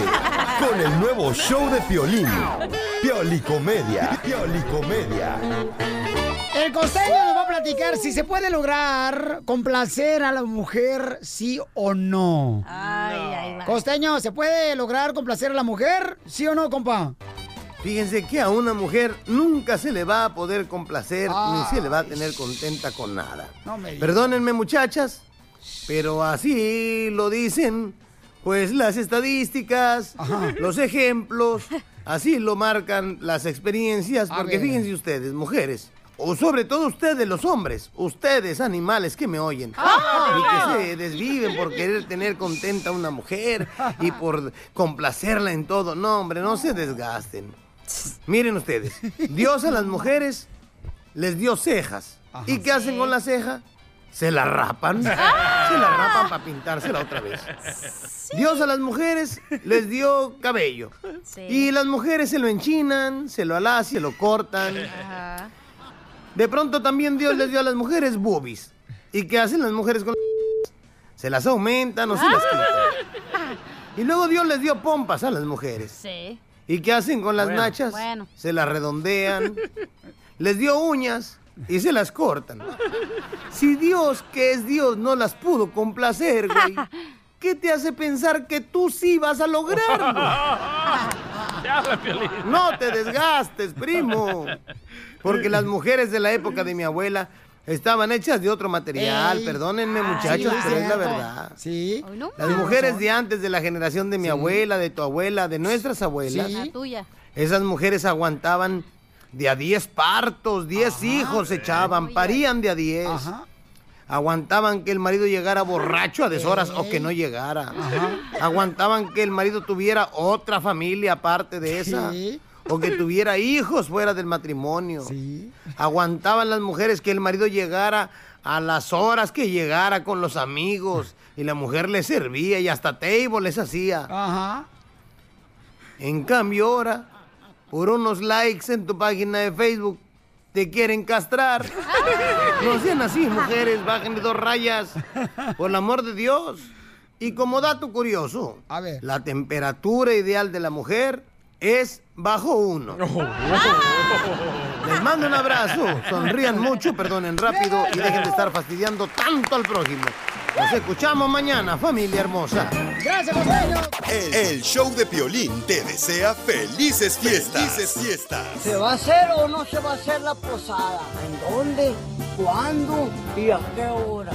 con el nuevo show de Piolín. Piolicomedia. Piolicomedia. El costeño nos va a platicar si se puede lograr complacer a la mujer, sí o no. ay, ay, va. Costeño, ¿se puede lograr complacer a la mujer? ¿Sí o no, compa? Fíjense que a una mujer nunca se le va a poder complacer ni se le va a tener contenta con nada. No me digas. Perdónenme muchachas, pero así lo dicen, pues las estadísticas, los ejemplos, así lo marcan las experiencias, A porque ver. fíjense ustedes, mujeres, o sobre todo ustedes los hombres, ustedes animales que me oyen, Ah. y que se desviven por querer tener contenta a una mujer y por complacerla en todo. No, hombre, no se desgasten. Miren ustedes, Dios a las mujeres les dio cejas. ¿Y qué hacen con la ceja? Se la rapan. <laughs> Se la rapan para pintársela otra vez. Dios a las mujeres les dio cabello. Y las mujeres se lo enchinan, se lo alacian, lo cortan. De pronto también Dios les dio a las mujeres boobies. ¿Y qué hacen las mujeres con las <laughs> Se las aumentan o se las quitan. <laughs> Y luego Dios les dio pompas a las mujeres. Sí. ¿Y qué hacen con las Bueno. nachas? Bueno. Se las redondean. <laughs> Les dio uñas y se las cortan. Si Dios, que es Dios, no las pudo complacer, güey, <laughs> ¿qué te hace pensar que tú sí vas a lograrlo? <laughs> No te desgastes, primo. Porque las mujeres de la época de mi abuela estaban hechas de otro material. Ey. Perdónenme, Ah, muchachos, sí, pero es la verdad. Sí. Las mujeres de antes, de la generación de mi abuela, de tu abuela, de nuestras abuelas, La tuya. esas mujeres aguantaban de a 10 partos, 10 hijos echaban, parían de a 10. Aguantaban que el marido llegara borracho a deshoras o que no llegara. Aguantaban que el marido tuviera otra familia aparte de esa. O que tuviera hijos fuera del matrimonio. Aguantaban las mujeres que el marido llegara a las horas que llegara con los amigos. Y la mujer les servía y hasta table les hacía. En cambio ahora, por unos likes en tu página de Facebook te quieren castrar. No sean así, mujeres, bajen de dos rayas. Por el amor de Dios. Y como dato curioso, la temperatura ideal de la mujer es bajo uno. <laughs> Les mando un abrazo, sonrían mucho, perdonen rápido y dejen de estar fastidiando tanto al prójimo. Nos escuchamos mañana, familia hermosa. Gracias, costeño. El, el show de Piolín te desea felices fiestas. Felices fiestas. ¿Se va a hacer o no se va a hacer la posada? ¿En dónde? ¿Cuándo? ¿Y a qué hora?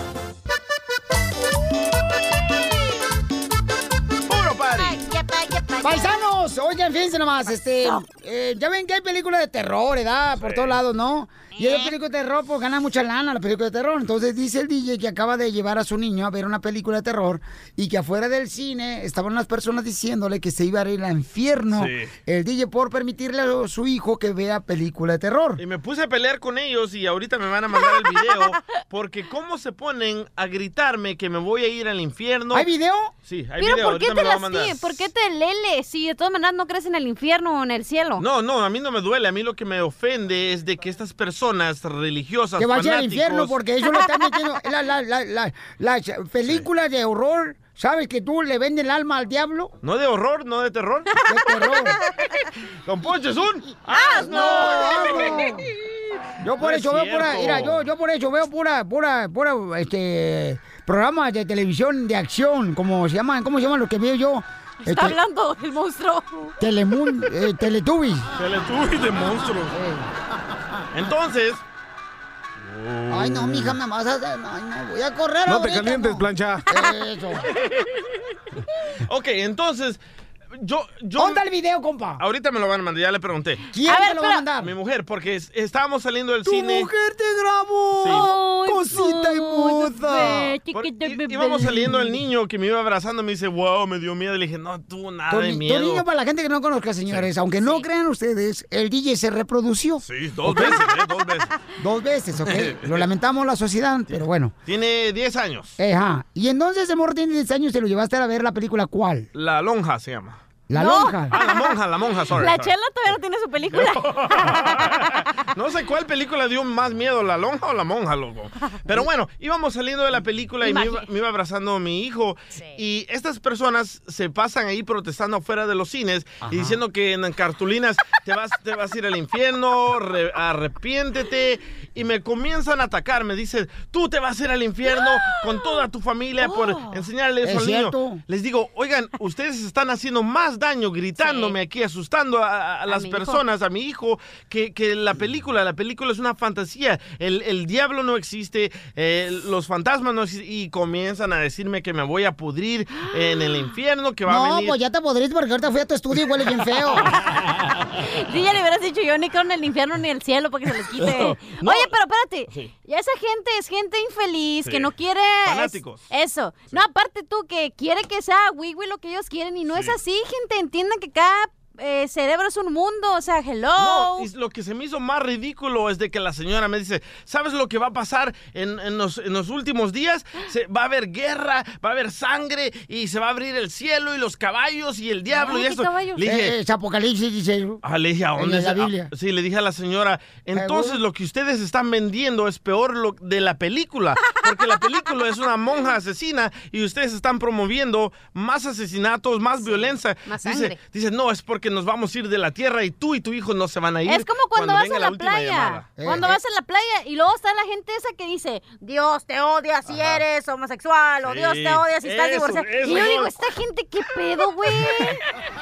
Paisanos, oigan, fíjense nomás, este, eh, ya ven que hay películas de terror, ¿verdad? Por todos lados, ¿no? Y hay películas de terror, pues gana mucha lana la película de terror. Entonces dice el DJ que acaba de llevar a su niño a ver una película de terror y que afuera del cine estaban unas personas diciéndole que se iba a ir al infierno Sí. el DJ por permitirle a su hijo que vea película de terror. Y me puse a pelear con ellos y ahorita me van a mandar el video porque cómo se ponen a gritarme que me voy a ir al infierno. ¿Hay video? Sí, hay Pero video. ¿por qué ahorita te lastimas? ¿Por qué te lele? Si de todas maneras no crees en el infierno o en el cielo. No, no, a mí no me duele. A mí lo que me ofende es de que estas personas religiosas, Que vaya al infierno porque ellos le están metiendo <laughs> la, la, la, la- las películas de horror. ¿Sabes que tú le vendes el alma al diablo? No de horror, no de terror. De terror. <laughs> Don Poncho es un ¡Asno! asno. Yo por No es eso veo pura, mira, yo, yo por eso veo pura, pura, pura, este, programas de televisión de acción, como se llaman, ¿cómo se llaman los que veo yo? Está Este, hablando el monstruo. Telemun, eh, Teletubbies. Teletubbies de monstruos. Entonces. Ay, no, mija, me vas a hacer, ay, no, voy a correr No te ahorita, calientes, no. plancha. Eso. <laughs> Ok, entonces. Yo, yo... ¿Dónde el video, compa? Ahorita me lo van a mandar, ya le pregunté. ¿Quién te lo va a mandar? Mi mujer, porque es- estábamos saliendo del ¡Tu cine. mujer te grabó! ¡Cosita! Por- í- íbamos saliendo el niño que me iba abrazando, me dice, wow, me dio miedo. Le dije, no tuvo nada Tu, de ni- tu miedo. niño, para la gente que no conozca, señores, aunque no crean ustedes, el DJ se reprodució. Sí, dos veces, ¿eh? Dos veces. <laughs> Dos veces, ¿ok? <laughs> Lo lamentamos la sociedad, pero bueno. Tiene 10 años. Ajá. Y entonces ese morro tiene 10 años y lo llevaste a ver la película ¿cuál? La lonja se llama. La No. lonja. Ah, la monja, la monja, sorry. La sorry. chela todavía no tiene su película. <laughs> No sé cuál película dio más miedo, la lonja o la monja, loco. Pero bueno, íbamos saliendo de la película y me iba, me iba abrazando mi hijo. Y estas personas se pasan ahí protestando afuera de los cines y diciendo que en cartulinas te vas, te vas a ir al infierno, re- arrepiéntete. Y me comienzan a atacar. Me dicen, tú te vas a ir al infierno con toda tu familia por enseñarle eso Es al niño. cierto. Les digo, oigan, ustedes están haciendo más daño gritándome aquí, asustando a, a las hijo. personas, a mi hijo, que, que la película. La película es una fantasía. El, el diablo no existe, eh, los fantasmas no existen. Y comienzan a decirme que me voy a pudrir en el infierno, que va a No, venir. pues ya te podrías porque ahorita fui a tu estudio y huele bien feo. <laughs> Sí, ya le hubieras dicho yo ni con el infierno ni el cielo para que se les quite. No. Oye, pero espérate. Sí. Ya esa gente es gente infeliz Sí. que no quiere. es- Fanáticos. eso. No, aparte tú que quiere que sea wiwi lo que ellos quieren y no es así, gente. Entiendan que cada eh, cerebro es un mundo. O sea, hello. No, y lo que se me hizo más ridículo es de que la señora me dice, ¿sabes lo que va a pasar en, en los, en los últimos días? Se, va a haber guerra, va a haber sangre y se va a abrir el cielo y los caballos y el diablo Ay, y ¿qué esto. caballos? Le dije, Eh, es Apocalipsis, dice. Ah, le dije, ¿a En dónde la se- Biblia. ah, sí, le dije a la señora, entonces lo que ustedes están vendiendo es peor lo de la película, porque la película es una monja asesina y ustedes están promoviendo más asesinatos, más violencia. más dice, sangre. dice, no, es porque nos vamos a ir de la tierra y tú y tu hijo no se van a ir. Es como cuando, vas a la, playa. llamada. Cuando vas a la playa y luego está la gente esa que dice, Dios te odia si eres homosexual o Sí, Dios te odia si estás divorciado. y yo no. digo, esta gente, ¿qué pedo, güey?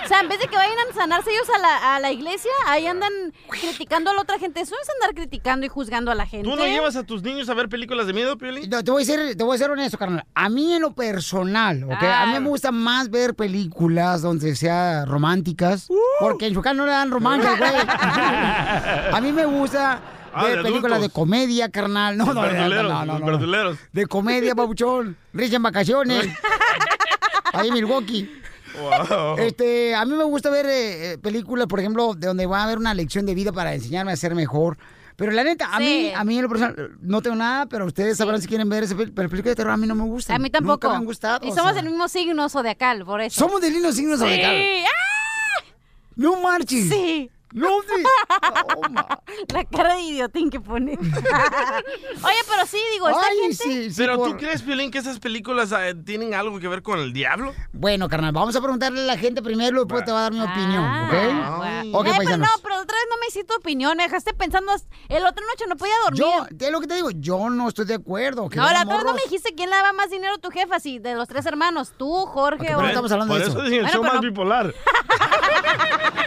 o sea, en vez de que vayan a sanarse ellos a la, a la iglesia, ahí andan criticando a la otra gente. Eso es andar criticando y juzgando a la gente. ¿Tú no llevas a tus niños a ver películas de miedo, Piolín? No, te voy a ser, te voy a ser honesto, carnal. A mí en lo personal, ¿ok? A mí me gusta más ver películas donde sean románticas. Porque en su casa no le dan romance, güey. <laughs> a mí me gusta Ah, de películas de comedia, carnal. No, no, no, no, no. De comedia, babuchón. Risa en vacaciones. <laughs> Ahí en Milwaukee. Wow. Este, a mí me gusta ver eh, eh, películas, por ejemplo, de donde va a haber una lección de vida para enseñarme a ser mejor. Pero la neta, a Sí. mí, a mí en lo personal, no tengo nada, pero ustedes sabrán si quieren ver ese pero películas de terror a mí no me gustan. A mí tampoco. Nunca me han gustado. Y o somos sea. del mismo signo zodiacal, por eso. Somos del mismo signo Sí. zodiacal. ¡Ah! No marches. Sí. No, sí. La cara de idiotín que pone. <laughs> Oye, pero sí, digo, esta Ay, gente... sí, sí, ¿Pero por- tú crees, Piolín, que esas películas eh, tienen algo que ver con el diablo? Bueno, carnal, vamos a preguntarle a la gente primero y después te va a dar mi opinión, ¿ok? Eh, pero no, pero otra vez no me hiciste tu opinión, me dejaste pensando, el otro noche no podía dormir. Yo, es lo que te digo, yo no estoy de acuerdo. que no, la otra vez no me dijiste quién le daba más dinero a tu jefa, si de los tres hermanos, tú, Jorge pero o... no estamos hablando Por de eso eso. el Bueno, show pero más no- bipolar. <laughs>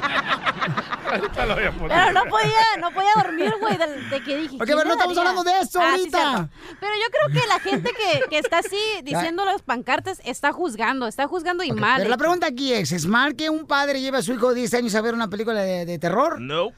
<laughs> Ahorita lo voy a poner. Pero no podía, no podía dormir, güey, de, de que dije. Ok, ¿quién pero no estamos hablando de eso Ah, ahorita. pero yo creo que la gente que, que está así <laughs> diciendo las pancartas está juzgando, está juzgando y mal. Pero la pregunta aquí es, ¿es mal que un padre lleve a su hijo de 10 años a ver una película de, de terror? No.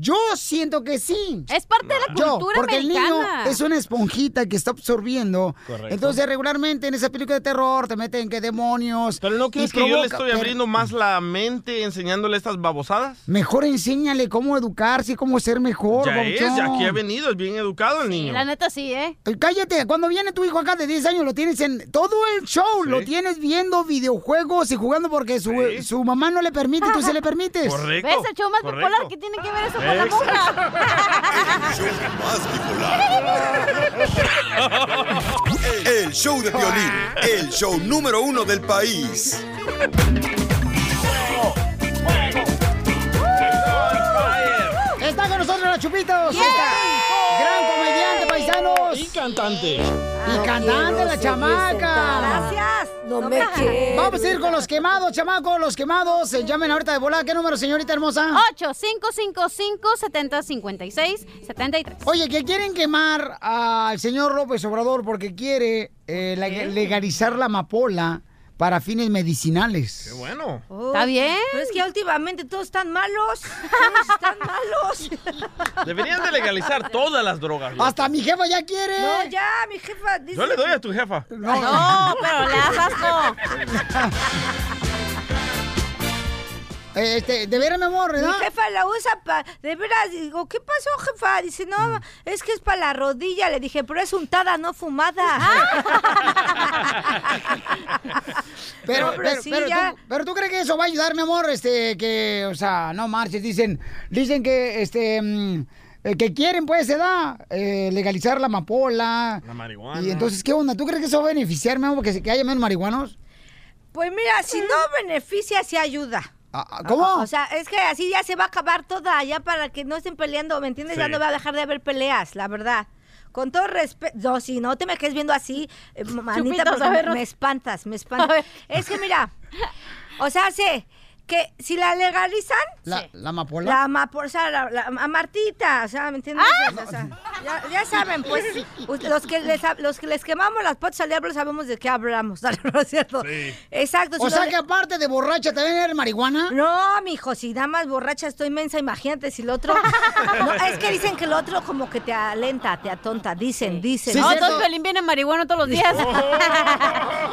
Yo siento que sí. Es parte de la Yo, cultura porque el niño americana. es una esponjita que está absorbiendo. Correcto. Entonces, regularmente en esa película de terror te meten que demonios. ¿Pero no crees que yo le estoy pero abriendo más la mente enseñándole estas babosadas? Mejor enséñale cómo educarse y cómo ser mejor, Ya es, ya aquí ha venido, es bien educado el niño. La neta sí, ¿eh? Cállate, cuando viene tu hijo acá de 10 años, lo tienes en todo el show, lo tienes viendo videojuegos y jugando porque su, su mamá no le permite y tú se le <laughs> permites. Correcto. ¿Ves el show más correcto. bipolar? ¿Qué tiene que ver eso con la Exacto. monja? El show de violín, el show número uno del país. Está con nosotros la Chupitos. Y cantante. Y cantante, la chamaca. Gracias. No me quiero. Vamos a ir con los quemados, chamacos, los quemados. Eh, llamen ahorita de volada. ¿Qué número, señorita hermosa? 8-555-7056-73. Oye, que quieren quemar al señor López Obrador porque quiere eh, legalizar la amapola para fines medicinales. Qué bueno. ¿Está bien? Pero es que últimamente todos están malos. <laughs> Todos están malos. <laughs> Deberían de legalizar todas las drogas. loco. Hasta mi jefa ya quiere. No, ya, mi jefa dice. Yo le doy a tu jefa. No, pero le das asco. Eh, Este, de veras, mi amor, Mi ¿verdad? jefa la usa para... De veras, digo, ¿qué pasó, jefa? Dice, no, es que es para la rodilla. Le dije, pero es untada, no fumada. <laughs> Pero, No, pero pero, sí, pero ya. tú, pero tú crees que eso va a ayudar, mi amor, este, que, o sea, no marches, dicen, dicen que, este, mm, eh, que quieren, pues, se da, eh, legalizar la amapola. La marihuana. Y entonces, ¿qué onda? ¿Tú crees que eso va a beneficiar, mi amor, que, se- que haya menos marihuanos? Pues mira, si no beneficia, sí ayuda. Ah, ¿Cómo? O sea, es que así ya se va a acabar toda, ya para que no estén peleando, ¿me entiendes? Ya no va a dejar de haber peleas, la verdad. Con todo respeto, no, si no te me quedes viendo así, eh, <laughs> manita, Chupitos, porque a ver, me, me espantas, me <laughs> espantas. Es que mira, o sea, sé que si la legalizan, ¿La, la amapola? la amapola, o sea, la, la- a Martita, o sea, ¿me entiendes? Ah. O sea, ya, ya saben, pues, los que, les, los que les quemamos las patas al diablo sabemos de qué hablamos, <laughs> ¿no es cierto? Sí. Exacto. O si sea lo- que aparte de borracha, ¿también eres marihuana? no, mijo, si nada más borracha estoy mensa, imagínate si el otro. <laughs> No, es que dicen que el otro como que te alenta, te atonta. Dicen, dicen. Sí, No, entonces Pelín viene marihuana todos los días. <laughs>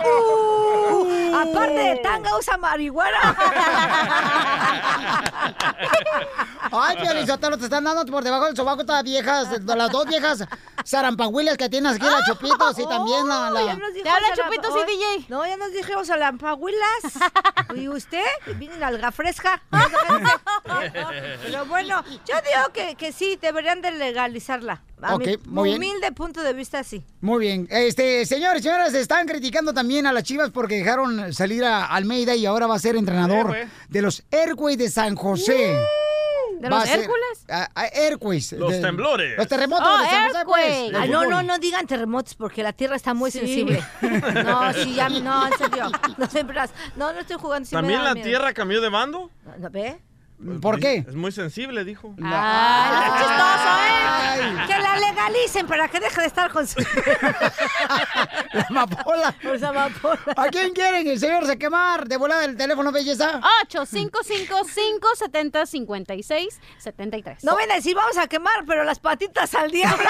Uh, aparte de tanga, usa marihuana. <laughs> Ay, Piolizotelo, te están dando por debajo del sobaco estas viejas, las dos viejas zarampahuilas que tienes aquí, la <laughs> Chupitos, y también la... la- ya nos dijo Te habla Chupitos y DJ. No, ya nos dijimos a lampahuilas. <laughs> ¿Y usted? Viene alga fresca. Pero bueno, yo digo que, que sí, deberían de legalizarla. A mi muy bien. humilde punto de vista, sí. Muy bien. Este, señores, señoras, están criticando también a las Chivas porque dejaron salir a Almeida y ahora va a ser entrenador de los Airways de San José. ¿De Va los Hércules? a- a Airways. Los de- temblores. Los terremotos Oh, de San José, pues. Ay, no, no, no digan terremotos porque la tierra está muy Sí. sensible. <laughs> No, sí, ya, no, en serio. No, no, no estoy jugando. sí me ¿También la miedo. tierra cambió de bando? No, ¿Ve? ¿Por qué? Es muy sensible, dijo. Ay, no seas chistoso, ¿eh? Que la legalicen para que deje de estar con su... <laughs> La amapola. Su amapola. ¿A quién quieren? El señor se quemar. De volada el teléfono, belleza. 8-555-7056-73. No ven a decir, vamos a quemar, pero las patitas al diablo. <laughs>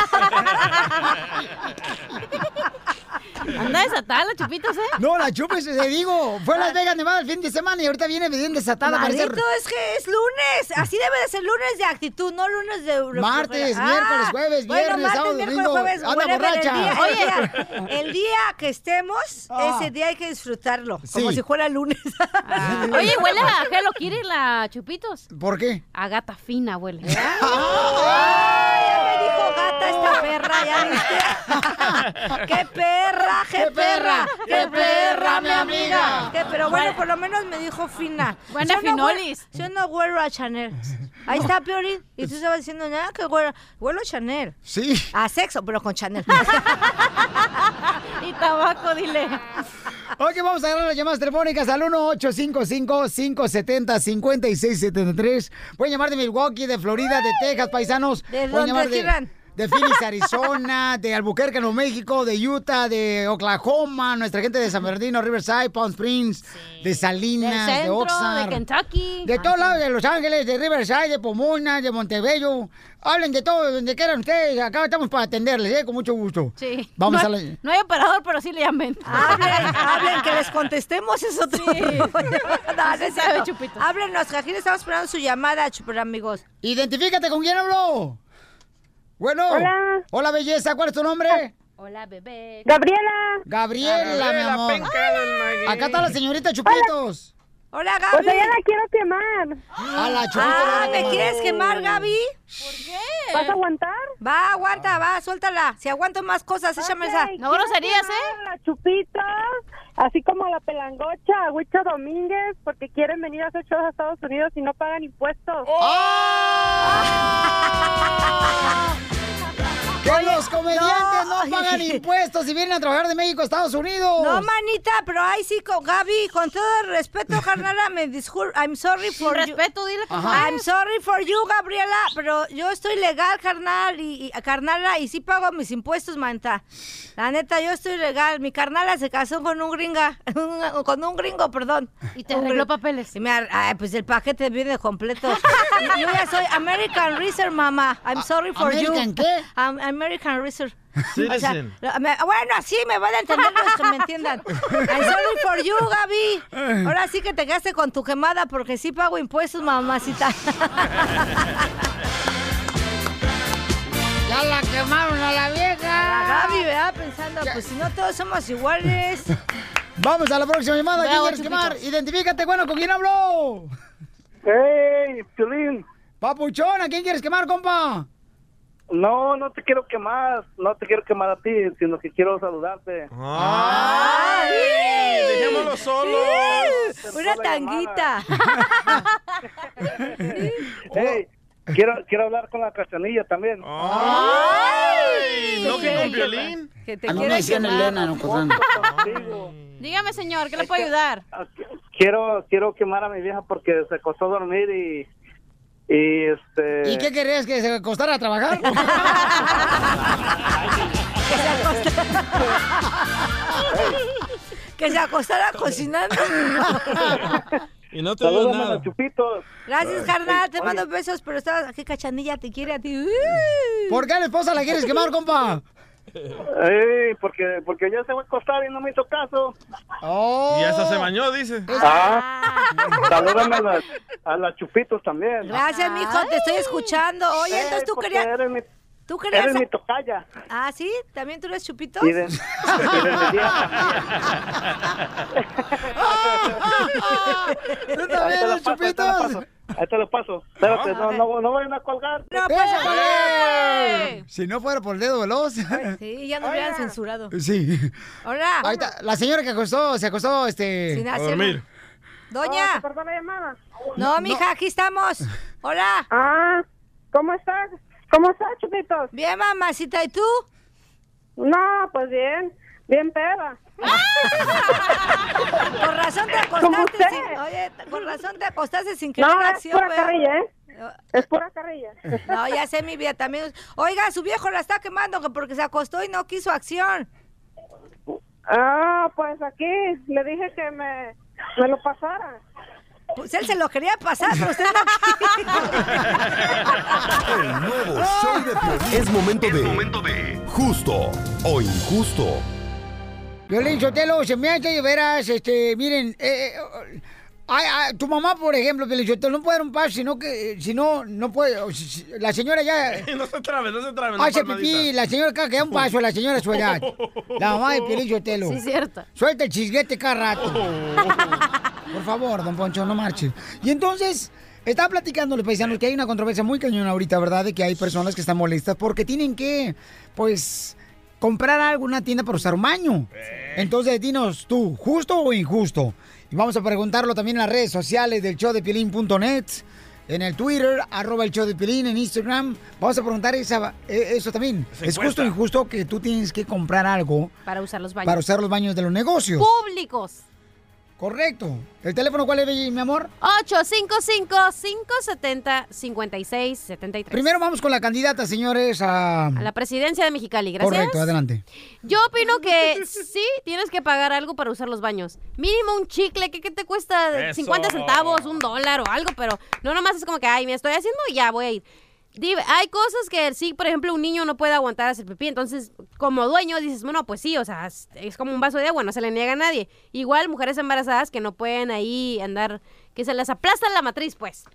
Anda desatada la chupitos, ¿eh? No, la chupes, te digo, fue a Las Vegas, Nevada el fin de semana y ahorita viene bien desatada. parece- Maldito, es que es lunes. Así debe de ser lunes de actitud, no lunes de... Martes, Ah, miércoles, jueves, bueno, viernes, martes, sábado, miércoles, domingo. jueves, Anda borracha. El día, día, el día que estemos, Ah. ese día hay que disfrutarlo, Sí. como si fuera lunes. <laughs> Oye, huele a Hello Kitty la chupitos. ¿Por qué? A gata fina huele. <laughs> Esta perra, ¿ya viste? <laughs> ¡Qué perra, qué, perra! ¡Qué perra, mi amiga! ¿Qué? Pero bueno, por lo menos me dijo fina. Buena Yo no finolis. huelo- Yo no huelo a Chanel. Ahí está, Piorín. Y tú estabas diciendo, nada, que huelo, huelo a Chanel. Sí. A sexo, pero con Chanel. <laughs> y tabaco, dile. Ok, vamos a agarrar las llamadas telefónicas al 1-855-570-5673. Pueden llamar de Milwaukee, de Florida, de Texas, paisanos. ¿De Pueden dónde llamar quieran? De Phoenix, Arizona, de Albuquerque, Nuevo México, de Utah, de Oklahoma, nuestra gente de San Bernardino, Riverside, Palm Springs, de Salinas, de Oxnard. de Kentucky. De todos lados, de Los Ángeles, de Riverside, de Pomona, de Montebello. Hablen de todo, donde quieran ustedes. Acá estamos para atenderles, ¿eh? Con mucho gusto. Sí. Vamos no, a la... No hay operador, pero sí le llamen. Hablen, hablen, que les contestemos eso <laughs> no, no es Sí, cierto. sabe, Chupito. Háblenos, que aquí le estamos esperando su llamada, super amigos. Identifícate con quién habló. Bueno. Hola. Hola, belleza. ¿Cuál es tu nombre? Hola, bebé. Gabriela. Gabriela, mi Gabriela, amor. del maguey. Acá está la señorita Chupitos. Hola, Gaby. Pues ella la quiero quemar. A la Chupito la Ah, a ¿me quieres quemar, Gaby? ¿Por qué? ¿Vas a aguantar? Va, aguanta, va, suéltala. Si aguanto más cosas, échame esa. No groserías, ¿eh? La chupitos, así como la pelangocha, Huicho Domínguez, porque quieren venir a hacer shows a Estados Unidos y no pagan impuestos. Que los comediantes no, pagan impuestos y vienen a trabajar de México a Estados Unidos. No, manita, pero ahí sí, con Gaby, con todo el respeto, carnala, me disculpo. I'm sorry Sin for respeto, you. dile que Ajá. no I'm sorry for you, Gabriela, pero yo estoy legal, carnal, y, y- carnala, y sí pago mis impuestos, manita. La neta, yo estoy legal. Mi carnala se casó con un gringa, <laughs> con un gringo, perdón. Y te arregló papeles. Y me ar- ay, pues el paquete viene completo. <laughs> Yo ya soy American Research, mamá. I'm sorry for you. ¿American qué? Am- American Research. Citizen. O sea, me- bueno, así me van a entender los que me entiendan. I'm sorry for you, Gaby. Ahora sí que te quedaste con tu quemada porque sí pago impuestos, mamacita. Ya la quemaron a la vieja. La Gaby, ¿verdad? Pensando, pues si no todos somos iguales. Vamos a la próxima llamada. ¿Quién quieres quemar? Identifícate, bueno, ¿con quién habló? ¡Hey, Piolín! Papuchón, ¿a quién quieres quemar, compa? No, no te quiero quemar, no te quiero quemar a ti, sino que quiero saludarte. ¡Ay! ¡Dejémoslo solo! Una tanguita. <laughs> Hey, quiero, quiero hablar con la cachanilla también. ¡Ay! ¿No que con violín? Que te A mí quiere me decían quemar. Elena, no Cotlán. Dígame, señor, ¿qué le puedo ayudar? Quiero, quiero quemar a mi vieja porque se acostó a dormir y, y este... ¿Y qué querías que se acostara a trabajar? Que se acostara cocinando. Y no te a nada. los chupitos. Gracias, carnal. Te Oye. mando besos, pero estás aquí, cachanilla, te quiere a ti. ¿Por qué a la esposa la quieres quemar, compa? Ey, porque, porque ya se fue a acostar y no me hizo caso. Oh. Y hasta se bañó, dice. Ah, salúdame a las, a las chupitos también. Gracias, mijo, te estoy escuchando. Oye, Ey, entonces tú querías. Eres mi, ¿Tú querías. eres mi tocaya. Ah, ¿sí? ¿También tú eres chupitos? Y de- y de <laughs> mi vieja. <laughs> ¿Tú Ahí también eres chupitos? Ahí te lo paso. Espérate, no, no, no vayan a colgar. No pasa ¡Eh! Si no fuera por el dedo veloz. Sí, ya no hubieran censurado. Sí. Hola. Ahí está, la señora que acostó, se acostó, este... Sin hacer- dormir. Doña. Oh, ¿se cortó la llamada? No, mija, aquí estamos. Hola. Ah, ¿cómo estás? ¿Cómo estás, chupitos? Bien, mamacita, ¿y tú? No, pues bien, bien peda. <laughs> Con razón te acostaste sin... Oye, con razón te acostaste sin querer No, es pura carrilla, ¿eh? Es pura carrilla. No, ya sé, mi vida también. Oiga, su viejo la está quemando que porque se acostó y no quiso acción. Ah, pues aquí le dije que me, me lo pasara. Pues él se lo quería pasar, pero usted no <laughs> El nuevo show de Piolín. Es momento de... Justo o injusto. Violín Sotelo, se me hace de veras, este, miren, eh, eh, ay, ay, tu mamá, por ejemplo, Violín Sotelo, no puede dar un paso, sino que, si no, no puede, o si- si- la señora ya <laughs> no se trabe, no se trabe. hace pipí, la señora cada que da un paso, la señora a su edad. <laughs> La mamá de Piolín Sotelo. Sí, cierto. Suelta el chisguete cada rato. <laughs> Por favor, don Poncho, no marche. Y entonces, estaba platicando los paisanos que hay una controversia muy cañona ahorita, ¿verdad? De que hay personas que están molestas porque tienen que, pues, comprar algo en una tienda para usar un baño. Entonces, dinos tú, ¿justo o injusto? Y vamos a preguntarlo también en las redes sociales del show de en el Twitter, arroba el show de Piolín, en Instagram. Vamos a preguntar esa, eh, eso también. ¿Es justo o injusto que tú tienes que comprar algo Para usar los baños. para usar los baños de los negocios? Públicos. Correcto. ¿El teléfono cuál es, mi amor? 855-570-5673. Primero vamos con la candidata, señores, a... A la presidencia de Mexicali, gracias. Correcto, adelante. Yo opino que sí tienes que pagar algo para usar los baños. Mínimo un chicle, ¿qué, qué te cuesta? Eso. 50 centavos, un dólar o algo, pero no nomás es como que, ay, me estoy haciendo y ya voy a ir. Di- Hay cosas que sí, por ejemplo, un niño no puede aguantar hacer pipí, entonces como dueño dices, bueno, pues sí, o sea, es, como un vaso de agua, no se le niega a nadie. Igual mujeres embarazadas que no pueden ahí andar, que se les aplasta la matriz, pues.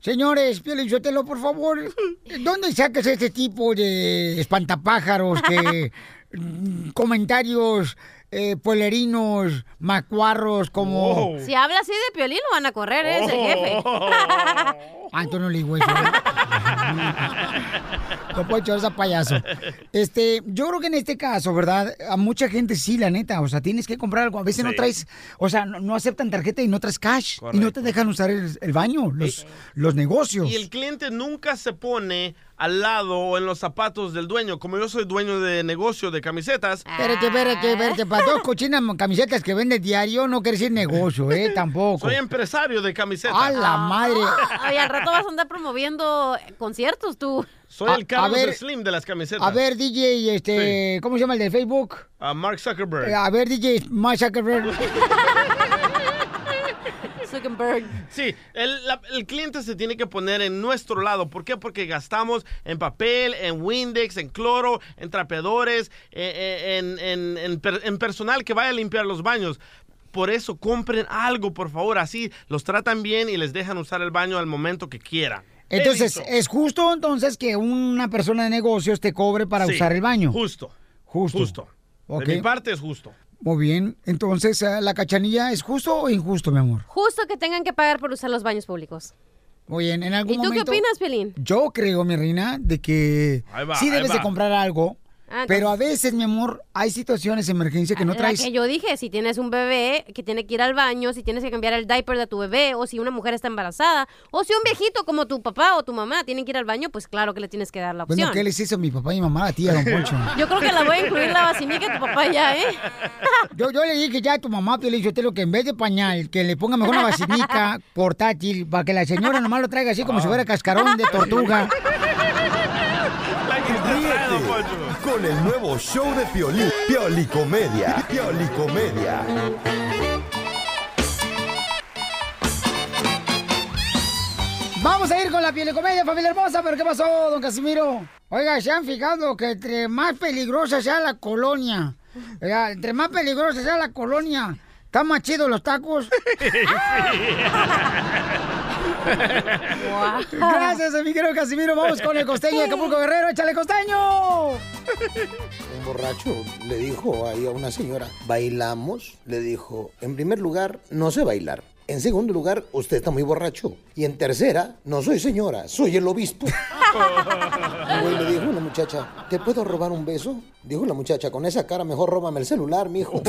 Señores, Piolichotelo, por favor, ¿dónde sacas este tipo de espantapájaros que <laughs> mm, comentarios eh, pueblerinos, macuarros, como... Si habla así de piolín, lo van a correr, ¿eh? es el jefe. <laughs> Ah, tú no le digo eso. ¿eh? <laughs> No puedo echar ese payaso. Este, yo creo que en este caso, ¿verdad? A mucha gente sí, la neta. O sea, tienes que comprar algo. A veces no traes, o sea, no, no aceptan tarjeta y no traes cash. Y no te dejan usar el, el baño, los, los negocios. Y el cliente nunca se pone al lado o en los zapatos del dueño. Como yo soy dueño de negocio de camisetas. Espérate, espérate, espérate. Para dos cochinas camisetas que vende diario no quiere decir negocio, ¿eh? <laughs> Tampoco. Soy empresario de camisetas. ¡A la madre! <laughs> Ay, al rato vas a andar promoviendo conciertos tú. Soy A- el Carlos a ver, Slim de las camisetas. A ver, DJ, este, ¿cómo se llama el de Facebook? A Mark Zuckerberg. Eh, A ver, DJ, Mark Zuckerberg. <laughs> Zuckerberg. Sí, el, la- el cliente se tiene que poner en nuestro lado. ¿Por qué? Porque gastamos en papel, en Windex, en cloro, en trapeadores, eh, eh, en, en- en per- en personal que vaya a limpiar los baños. Por eso compren algo, por favor. Así los tratan bien y les dejan usar el baño al momento que quieran. Entonces. ¿es justo entonces que una persona de negocios te cobre para Sí, usar el baño? Justo. Justo. Justo. De mi parte es justo. Muy bien. Entonces, eh, ¿la cachanilla es justo o injusto, mi amor? Justo que tengan que pagar por usar los baños públicos. Muy bien, en algún ¿Y tú qué momento... opinas, Piolín? Yo creo, mi reina, de que sí debes de comprar algo, Ah, pero a veces, mi amor, hay situaciones de emergencia que no La traes... que yo dije, si tienes un bebé que tiene que ir al baño, si tienes que cambiar el diaper de tu bebé, o si una mujer está embarazada, o si un viejito como tu papá o tu mamá tienen que ir al baño, pues claro que le tienes que dar la opción. Bueno, ¿qué les hizo a mi papá y mi mamá a ti, a don Poncho? <laughs> Yo creo que la voy a incluir la vacinica de tu papá ya, ¿eh? <laughs> Yo, yo le dije ya a tu mamá, Piolín Sotelo, que en vez de pañal, que le ponga mejor una <laughs> vacinica portátil para que la señora nomás lo traiga así como si fuera cascarón de tortuga. Ríete con el nuevo show de Piolín. Piolicomedia. Piolicomedia. Vamos a ir con la piel de comedia, familia hermosa, pero ¿qué pasó, don Casimiro? Oiga, ¿se han fijado que entre más peligrosa sea la colonia, oiga, entre más peligrosa sea la colonia, ¿están más chidos los tacos? <laughs> Gracias, mi querido Casimiro. Vamos con el costeño de Acapulco Guerrero. ¡Échale costeño! Un borracho le dijo ahí a una señora, ¿bailamos? Le dijo, en primer lugar, no sé bailar. En segundo lugar, usted está muy borracho. Y en tercera, no soy señora, soy el obispo. Güey le dijo una muchacha, ¿te puedo robar un beso? Dijo la muchacha, con esa cara mejor róbame el celular, mijo.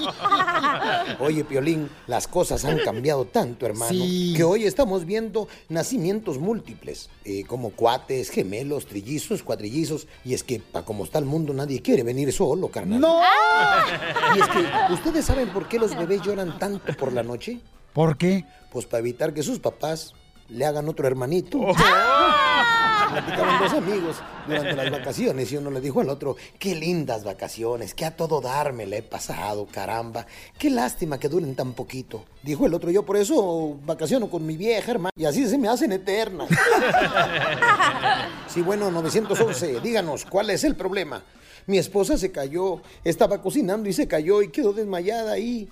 <laughs> Oye, Piolín, las cosas han cambiado tanto, hermano, Sí. que hoy estamos viendo nacimientos múltiples, eh, como cuates, gemelos, trillizos, cuatrillizos, y es que, para como está el mundo, nadie quiere venir solo, carnal. ¡No! Y es que, ¿ustedes saben por qué los bebés lloran tanto por la noche? ¿Por qué? Pues para evitar que sus papás le hagan otro hermanito. Platicaban dos <laughs> amigos durante las vacaciones y uno le dijo al otro, qué lindas vacaciones, que a todo dar me le he pasado, caramba. Qué lástima que duren tan poquito. Dijo el otro, yo por eso vacaciono con mi vieja, hermano, y así se me hacen eternas. <laughs> Sí, bueno, 911, díganos, ¿cuál es el problema? Mi esposa se cayó, estaba cocinando y se cayó y quedó desmayada ahí.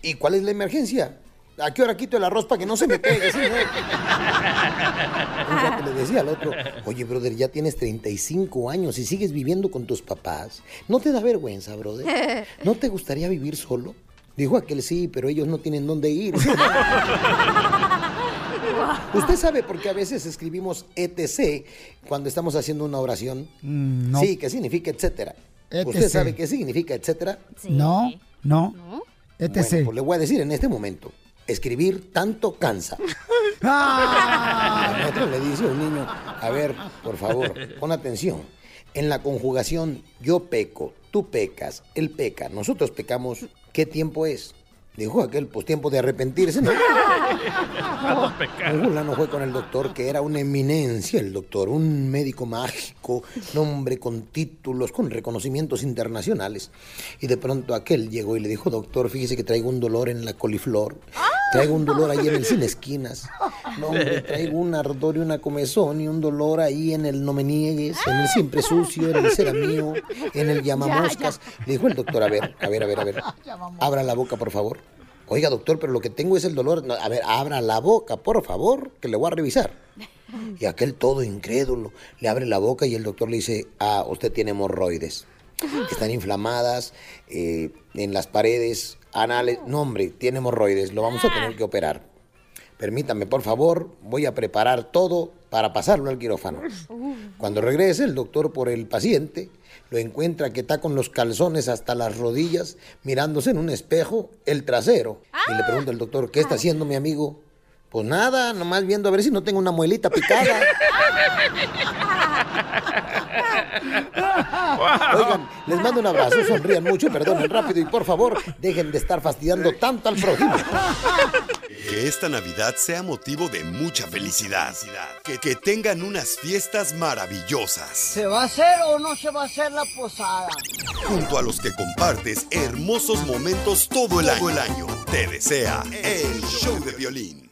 ¿Y cuál es la emergencia? ¿A qué hora quito el arroz para que no se me pegue? Sí, ¿no? <laughs> Un rato le decía al otro, oye, brother, ya tienes 35 años y sigues viviendo con tus papás. ¿No te da vergüenza, brother? <laughs> ¿No te gustaría vivir solo? Dijo aquel sí, pero ellos no tienen dónde ir. <laughs> ¿Usted sabe por qué a veces escribimos ETC cuando estamos haciendo una oración? no. Sí, que significa etcétera. ¿Usted ETC. sabe qué significa etcétera? No, no. ETC. Bueno, pues le voy a decir en este momento. Escribir tanto cansa. <laughs> Ah. Otro le dice un niño, a ver, por favor, pon atención. En la conjugación yo peco, tú pecas, él peca, nosotros pecamos, ¿qué tiempo es? Dijo aquel, pues tiempo de arrepentirse, <laughs> ¿no? Fue con el doctor, que era una eminencia el doctor, un médico mágico, un hombre con títulos, con reconocimientos internacionales. Y de pronto aquel llegó y le dijo, doctor, fíjese que traigo un dolor en la coliflor, traigo un dolor ahí en el sin esquinas, no, hombre, traigo un ardor y una comezón y un dolor ahí en el no me niegues, en el siempre sucio, en el será mío, en el llamamoscas. Le dijo el doctor, a ver, a ver, a ver, a ver, <laughs> abra la boca, por favor. Oiga, doctor, pero lo que tengo es el dolor. No, a ver, abra la boca, por favor, que le voy a revisar. <laughs> Y aquel todo incrédulo le abre la boca y el doctor le dice, ah, usted tiene hemorroides. <laughs> Están inflamadas eh, en las paredes anales. No, hombre, tiene hemorroides, lo vamos a tener que operar. Permítame, por favor, voy a preparar todo para pasarlo al quirófano. Cuando regrese el doctor por el paciente, lo encuentra que está con los calzones hasta las rodillas, mirándose en un espejo el trasero. Y le pregunta al doctor, ¿qué está haciendo mi amigo? Pues nada, nomás viendo a ver si no tengo una muelita picada. <laughs> <laughs> Oigan, les mando un abrazo, sonrían mucho, perdonen rápido y por favor, dejen de estar fastidiando tanto al prójimo. Que esta Navidad sea motivo de mucha felicidad. Que, que tengan unas fiestas maravillosas. ¿Se va a hacer o no se va a hacer la posada? Junto a los que compartes hermosos momentos todo el año. Todo el año. Te desea el show de violín.